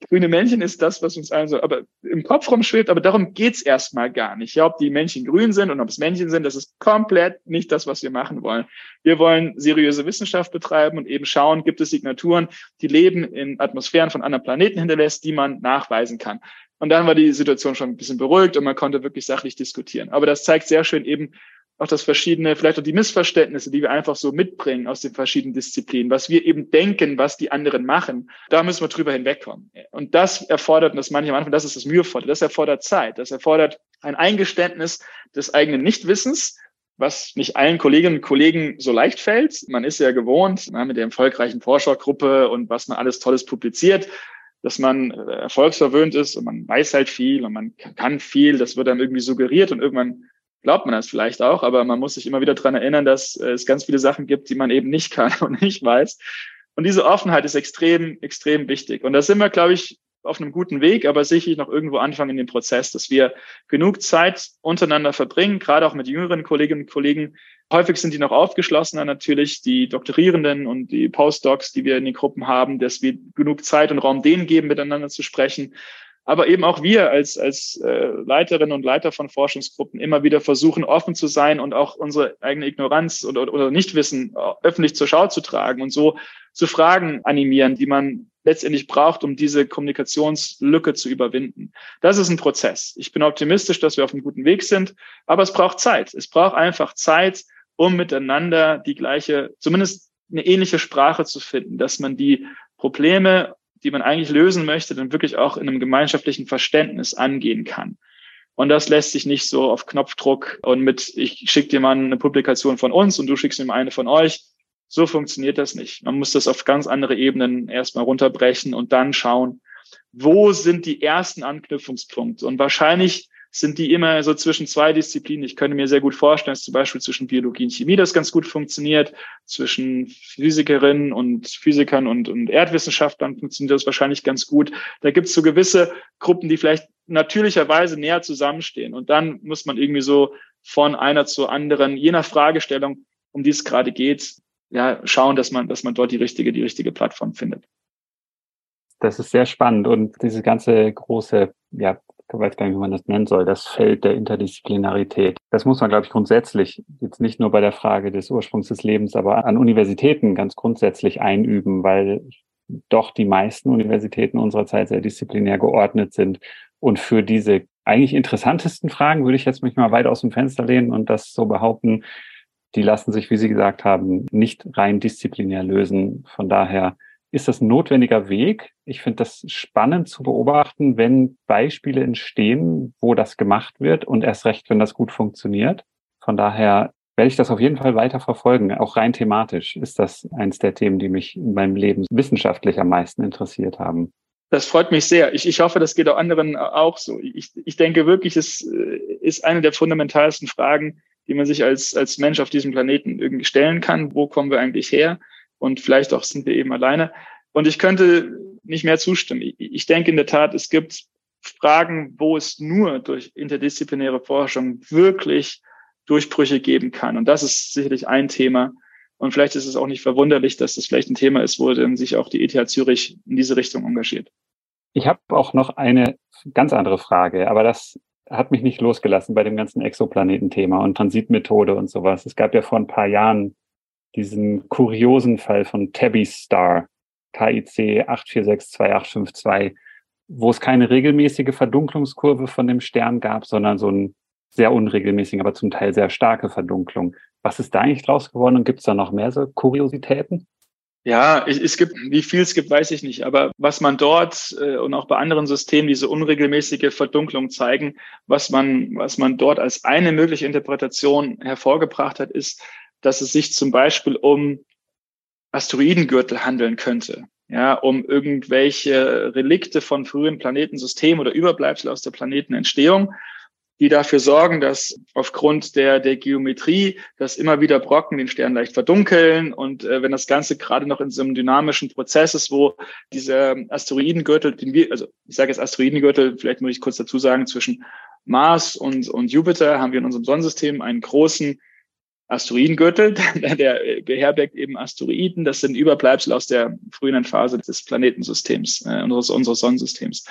grüne Männchen ist das, was uns allen so aber im Kopf rumschwebt, aber darum geht's erstmal gar nicht. Ja, ob die Männchen grün sind und ob es Männchen sind, das ist komplett nicht das, was wir machen wollen. Wir wollen seriöse Wissenschaft betreiben und eben schauen, gibt es Signaturen, die Leben in Atmosphären von anderen Planeten hinterlässt, die man nachweisen kann. Und dann war die Situation schon ein bisschen beruhigt und man konnte wirklich sachlich diskutieren. Aber das zeigt sehr schön eben, auch das verschiedene, vielleicht auch die Missverständnisse, die wir einfach so mitbringen aus den verschiedenen Disziplinen, was wir eben denken, was die anderen machen, da müssen wir drüber hinwegkommen. Und das erfordert, und das meine ich am Anfang, das ist das Mühevolle, das erfordert Zeit, das erfordert ein Eingeständnis des eigenen Nichtwissens, was nicht allen Kolleginnen und Kollegen so leicht fällt. Man ist ja gewohnt, mit der erfolgreichen Forschergruppe und was man alles Tolles publiziert, dass man äh, erfolgsverwöhnt ist und man weiß halt viel und man kann viel, das wird dann irgendwie suggeriert und irgendwann glaubt man das vielleicht auch, aber man muss sich immer wieder dran erinnern, dass äh, es ganz viele Sachen gibt, die man eben nicht kann und nicht weiß. Und diese Offenheit ist extrem, extrem wichtig. Und da sind wir, glaube ich, auf einem guten Weg, aber sicherlich noch irgendwo anfangen in dem Prozess, dass wir genug Zeit untereinander verbringen, gerade auch mit jüngeren Kolleginnen und Kollegen. Häufig sind die noch aufgeschlossener natürlich, die Doktorierenden und die Postdocs, die wir in den Gruppen haben, dass wir genug Zeit und Raum denen geben, miteinander zu sprechen aber eben auch wir als, als äh, Leiterinnen und Leiter von Forschungsgruppen immer wieder versuchen, offen zu sein und auch unsere eigene Ignoranz oder, oder Nichtwissen äh, öffentlich zur Schau zu tragen und so zu Fragen animieren, die man letztendlich braucht, um diese Kommunikationslücke zu überwinden. Das ist ein Prozess. Ich bin optimistisch, dass wir auf einem guten Weg sind, aber es braucht Zeit. Es braucht einfach Zeit, um miteinander die gleiche, zumindest eine ähnliche Sprache zu finden, dass man die Probleme, die man eigentlich lösen möchte, dann wirklich auch in einem gemeinschaftlichen Verständnis angehen kann. Und das lässt sich nicht so auf Knopfdruck und mit, ich schicke dir mal eine Publikation von uns und du schickst mir mal eine von euch. So funktioniert das nicht. Man muss das auf ganz andere Ebenen erstmal runterbrechen und dann schauen, wo sind die ersten Anknüpfungspunkte? Und wahrscheinlich sind die immer so zwischen zwei Disziplinen. Ich könnte mir sehr gut vorstellen, dass zum Beispiel zwischen Biologie und Chemie das ganz gut funktioniert, zwischen Physikerinnen und Physikern und, und Erdwissenschaftlern funktioniert das wahrscheinlich ganz gut. Da gibt es so gewisse Gruppen, die vielleicht natürlicherweise näher zusammenstehen. Und dann muss man irgendwie so von einer zur anderen, je nach Fragestellung, um die es gerade geht, ja, schauen, dass man, dass man dort die richtige, die richtige Plattform findet. Das ist sehr spannend und diese ganze große ja, ich weiß gar nicht, wie man das nennen soll, das Feld der Interdisziplinarität. Das muss man, glaube ich, grundsätzlich jetzt nicht nur bei der Frage des Ursprungs des Lebens, aber an Universitäten ganz grundsätzlich einüben, weil doch die meisten Universitäten unserer Zeit sehr disziplinär geordnet sind. Und für diese eigentlich interessantesten Fragen würde ich jetzt mich mal weit aus dem Fenster lehnen und das so behaupten, die lassen sich, wie Sie gesagt haben, nicht rein disziplinär lösen. Von daher ist das ein notwendiger Weg. Ich finde das spannend zu beobachten, wenn Beispiele entstehen, wo das gemacht wird und erst recht, wenn das gut funktioniert. Von daher werde ich das auf jeden Fall weiter verfolgen. Auch rein thematisch ist das eins der Themen, die mich in meinem Leben wissenschaftlich am meisten interessiert haben. Das freut mich sehr. Ich, ich hoffe, das geht auch anderen auch so. Ich, ich denke wirklich, es äh, ist eine der fundamentalsten Fragen, die man sich als, als Mensch auf diesem Planeten irgendwie stellen kann. Wo kommen wir eigentlich her? Und vielleicht auch sind wir eben alleine. Und ich könnte nicht mehr zustimmen. Ich denke in der Tat, es gibt Fragen, wo es nur durch interdisziplinäre Forschung wirklich Durchbrüche geben kann. Und das ist sicherlich ein Thema. Und vielleicht ist es auch nicht verwunderlich, dass das vielleicht ein Thema ist, wo dann sich auch die ETH Zürich in diese Richtung engagiert. Ich habe auch noch eine ganz andere Frage, aber das hat mich nicht losgelassen bei dem ganzen Exoplanetenthema und Transitmethode und sowas. Es gab ja vor ein paar Jahren diesen kuriosen Fall von Tabby Star, KIC 8462852, wo es keine regelmäßige Verdunklungskurve von dem Stern gab, sondern so ein sehr unregelmäßigen, aber zum Teil sehr starke Verdunklung. Was ist da eigentlich draus geworden und gibt es da noch mehr so Kuriositäten? Ja, es gibt, wie viel es gibt, weiß ich nicht. Aber was man dort äh, und auch bei anderen Systemen diese unregelmäßige Verdunklung zeigen, was man, was man dort als eine mögliche Interpretation hervorgebracht hat, ist, dass es sich zum Beispiel um Asteroidengürtel handeln könnte, ja, um irgendwelche Relikte von frühen Planetensystemen oder Überbleibsel aus der Planetenentstehung, die dafür sorgen, dass aufgrund der, der Geometrie, dass immer wieder Brocken den Stern leicht verdunkeln und äh, wenn das Ganze gerade noch in so einem dynamischen Prozess ist, wo dieser Asteroidengürtel, den wir, also ich sage jetzt Asteroidengürtel, vielleicht muss ich kurz dazu sagen, zwischen Mars und, und Jupiter haben wir in unserem Sonnensystem einen großen Asteroidengürtel, der beherbergt eben Asteroiden. Das sind Überbleibsel aus der frühen Phase des Planetensystems, äh, unseres, unseres Sonnensystems.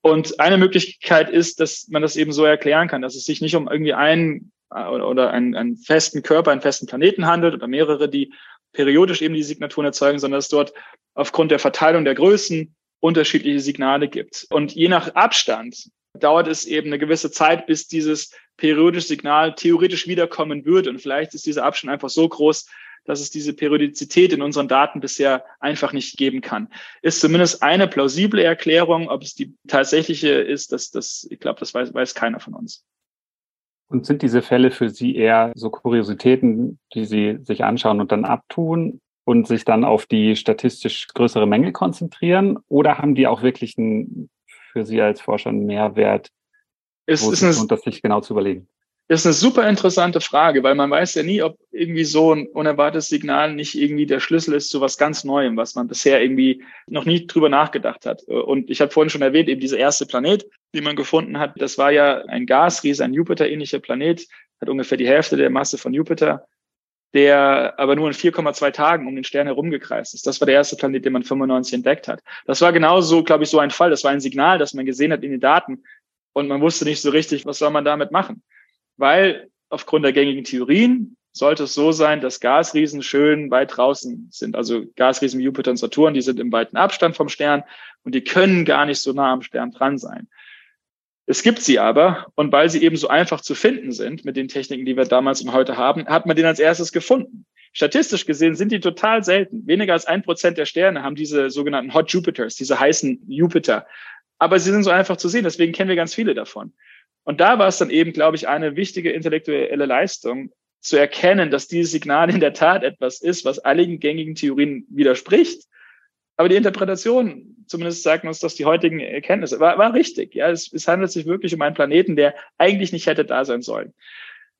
Und eine Möglichkeit ist, dass man das eben so erklären kann, dass es sich nicht um irgendwie einen äh, oder einen, einen festen Körper, einen festen Planeten handelt oder mehrere, die periodisch eben die Signaturen erzeugen, sondern dass dort aufgrund der Verteilung der Größen unterschiedliche Signale gibt. Und je nach Abstand dauert es eben eine gewisse Zeit, bis dieses periodische Signal theoretisch wiederkommen würde. Und vielleicht ist dieser Abstand einfach so groß, dass es diese Periodizität in unseren Daten bisher einfach nicht geben kann. Ist zumindest eine plausible Erklärung. Ob es die tatsächliche ist, das, das, ich glaube, das weiß, weiß keiner von uns. Und sind diese Fälle für Sie eher so Kuriositäten, die Sie sich anschauen und dann abtun und sich dann auf die statistisch größere Menge konzentrieren? Oder haben die auch wirklich einen für Sie als Forscher einen Mehrwert, es wo ist es lohnt, das sich genau zu überlegen? Das ist eine super interessante Frage, weil man weiß ja nie, ob irgendwie so ein unerwartetes Signal nicht irgendwie der Schlüssel ist zu was ganz Neuem, was man bisher irgendwie noch nie drüber nachgedacht hat. Und ich habe vorhin schon erwähnt, eben dieser erste Planet, den man gefunden hat, das war ja ein Gasriese, ein Jupiter-ähnlicher Planet, hat ungefähr die Hälfte der Masse von Jupiter der aber nur in 4,2 Tagen um den Stern herumgekreist ist. Das war der erste Planet, den man 95 entdeckt hat. Das war genauso, glaube ich, so ein Fall. Das war ein Signal, das man gesehen hat in den Daten und man wusste nicht so richtig, was soll man damit machen. Weil aufgrund der gängigen Theorien sollte es so sein, dass Gasriesen schön weit draußen sind. Also Gasriesen wie Jupiter und Saturn, die sind im weiten Abstand vom Stern und die können gar nicht so nah am Stern dran sein. Es gibt sie aber und weil sie eben so einfach zu finden sind mit den Techniken, die wir damals und heute haben, hat man den als erstes gefunden. Statistisch gesehen sind die total selten. Weniger als ein Prozent der Sterne haben diese sogenannten Hot Jupiters, diese heißen Jupiter. Aber sie sind so einfach zu sehen, deswegen kennen wir ganz viele davon. Und da war es dann eben, glaube ich, eine wichtige intellektuelle Leistung, zu erkennen, dass dieses Signal in der Tat etwas ist, was einigen gängigen Theorien widerspricht. Aber die Interpretation, zumindest sagen uns das die heutigen Erkenntnisse, war, war richtig. Ja, es, es handelt sich wirklich um einen Planeten, der eigentlich nicht hätte da sein sollen.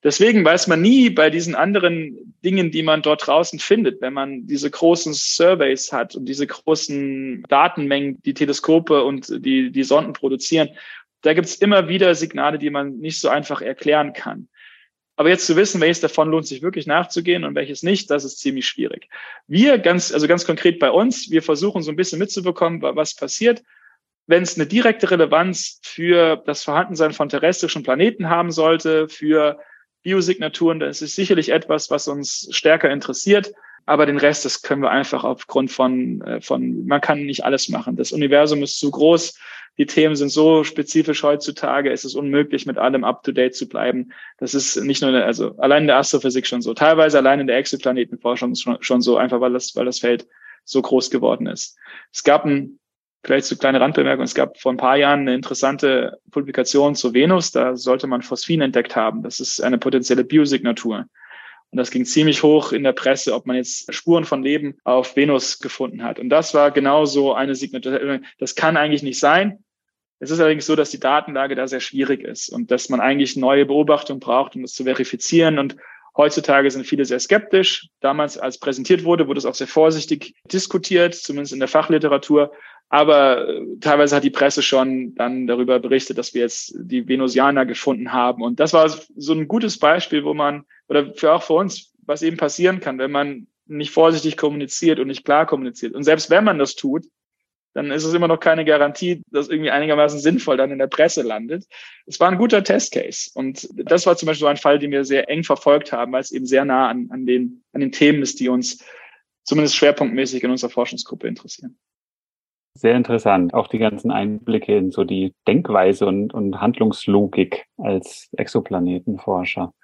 Deswegen weiß man nie bei diesen anderen Dingen, die man dort draußen findet, wenn man diese großen Surveys hat und diese großen Datenmengen, die Teleskope und die, die Sonden produzieren, da gibt es immer wieder Signale, die man nicht so einfach erklären kann. Aber jetzt zu wissen, welches davon lohnt sich wirklich nachzugehen und welches nicht, das ist ziemlich schwierig. Wir ganz, also ganz konkret bei uns, wir versuchen so ein bisschen mitzubekommen, was passiert. Wenn es eine direkte Relevanz für das Vorhandensein von terrestrischen Planeten haben sollte, für Biosignaturen, das ist sicherlich etwas, was uns stärker interessiert. Aber den Rest, das können wir einfach aufgrund von, äh, von, man kann nicht alles machen. Das Universum ist zu groß. Die Themen sind so spezifisch heutzutage. Es ist unmöglich, mit allem up to date zu bleiben. Das ist nicht nur, also allein in der Astrophysik schon so. Teilweise allein in der Exoplanetenforschung schon, schon so, einfach weil das, weil das Feld so groß geworden ist. Es gab ein, vielleicht so kleine Randbemerkung, es gab vor ein paar Jahren eine interessante Publikation zu Venus. Da sollte man Phosphin entdeckt haben. Das ist eine potenzielle Biosignatur. Und das ging ziemlich hoch in der Presse, ob man jetzt Spuren von Leben auf Venus gefunden hat. Und das war genauso eine Signatur. Das kann eigentlich nicht sein. Es ist allerdings so, dass die Datenlage da sehr schwierig ist und dass man eigentlich neue Beobachtungen braucht, um das zu verifizieren. Und heutzutage sind viele sehr skeptisch. Damals, als präsentiert wurde, wurde es auch sehr vorsichtig diskutiert, zumindest in der Fachliteratur. Aber äh, teilweise hat die Presse schon dann darüber berichtet, dass wir jetzt die Venusianer gefunden haben. Und das war so ein gutes Beispiel, wo man, oder für auch für uns, was eben passieren kann, wenn man nicht vorsichtig kommuniziert und nicht klar kommuniziert. Und selbst wenn man das tut, dann ist es immer noch keine Garantie, dass irgendwie einigermaßen sinnvoll dann in der Presse landet. Es war ein guter Testcase. Und das war zum Beispiel so ein Fall, den wir sehr eng verfolgt haben, weil es eben sehr nah an, an, den, an den Themen ist, die uns zumindest schwerpunktmäßig in unserer Forschungsgruppe interessieren. Sehr interessant. Auch die ganzen Einblicke in so die Denkweise und, und Handlungslogik als Exoplanetenforscher.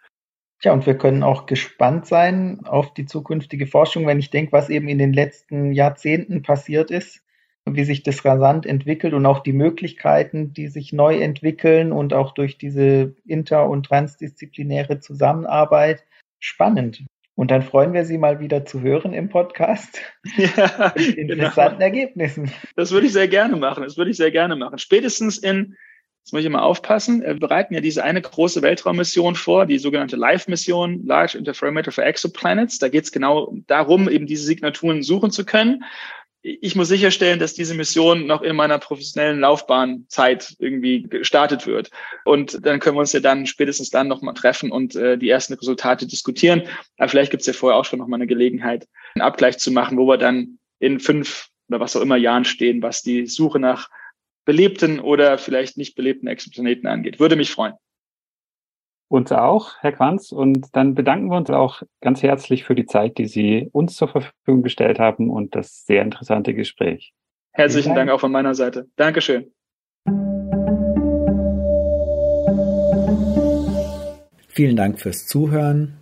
Ja, und wir können auch gespannt sein auf die zukünftige Forschung, wenn ich denke, was eben in den letzten Jahrzehnten passiert ist, wie sich das rasant entwickelt und auch die Möglichkeiten, die sich neu entwickeln und auch durch diese inter- und transdisziplinäre Zusammenarbeit. Spannend. Und dann freuen wir Sie mal wieder zu hören im Podcast. Ja, mit genau. interessanten genau. Ergebnissen. Das würde ich sehr gerne machen. Das würde ich sehr gerne machen. Spätestens in, jetzt muss ich mal aufpassen, wir bereiten ja diese eine große Weltraummission vor, die sogenannte LIFE-Mission, Large Interferometer for Exoplanets. Da geht es genau darum, eben diese Signaturen suchen zu können ich muss sicherstellen, dass diese Mission noch in meiner professionellen Laufbahnzeit irgendwie gestartet wird. Und dann können wir uns ja dann spätestens dann nochmal treffen und äh, die ersten Resultate diskutieren. Aber vielleicht gibt es ja vorher auch schon nochmal eine Gelegenheit, einen Abgleich zu machen, wo wir dann in fünf oder was auch immer Jahren stehen, was die Suche nach belebten oder vielleicht nicht belebten Exoplaneten angeht. Würde mich freuen. Uns auch, Herr Quanz. Und dann bedanken wir uns auch ganz herzlich für die Zeit, die Sie uns zur Verfügung gestellt haben und das sehr interessante Gespräch. Herzlichen Dank. Dank auch von meiner Seite. Dankeschön. Vielen Dank fürs Zuhören.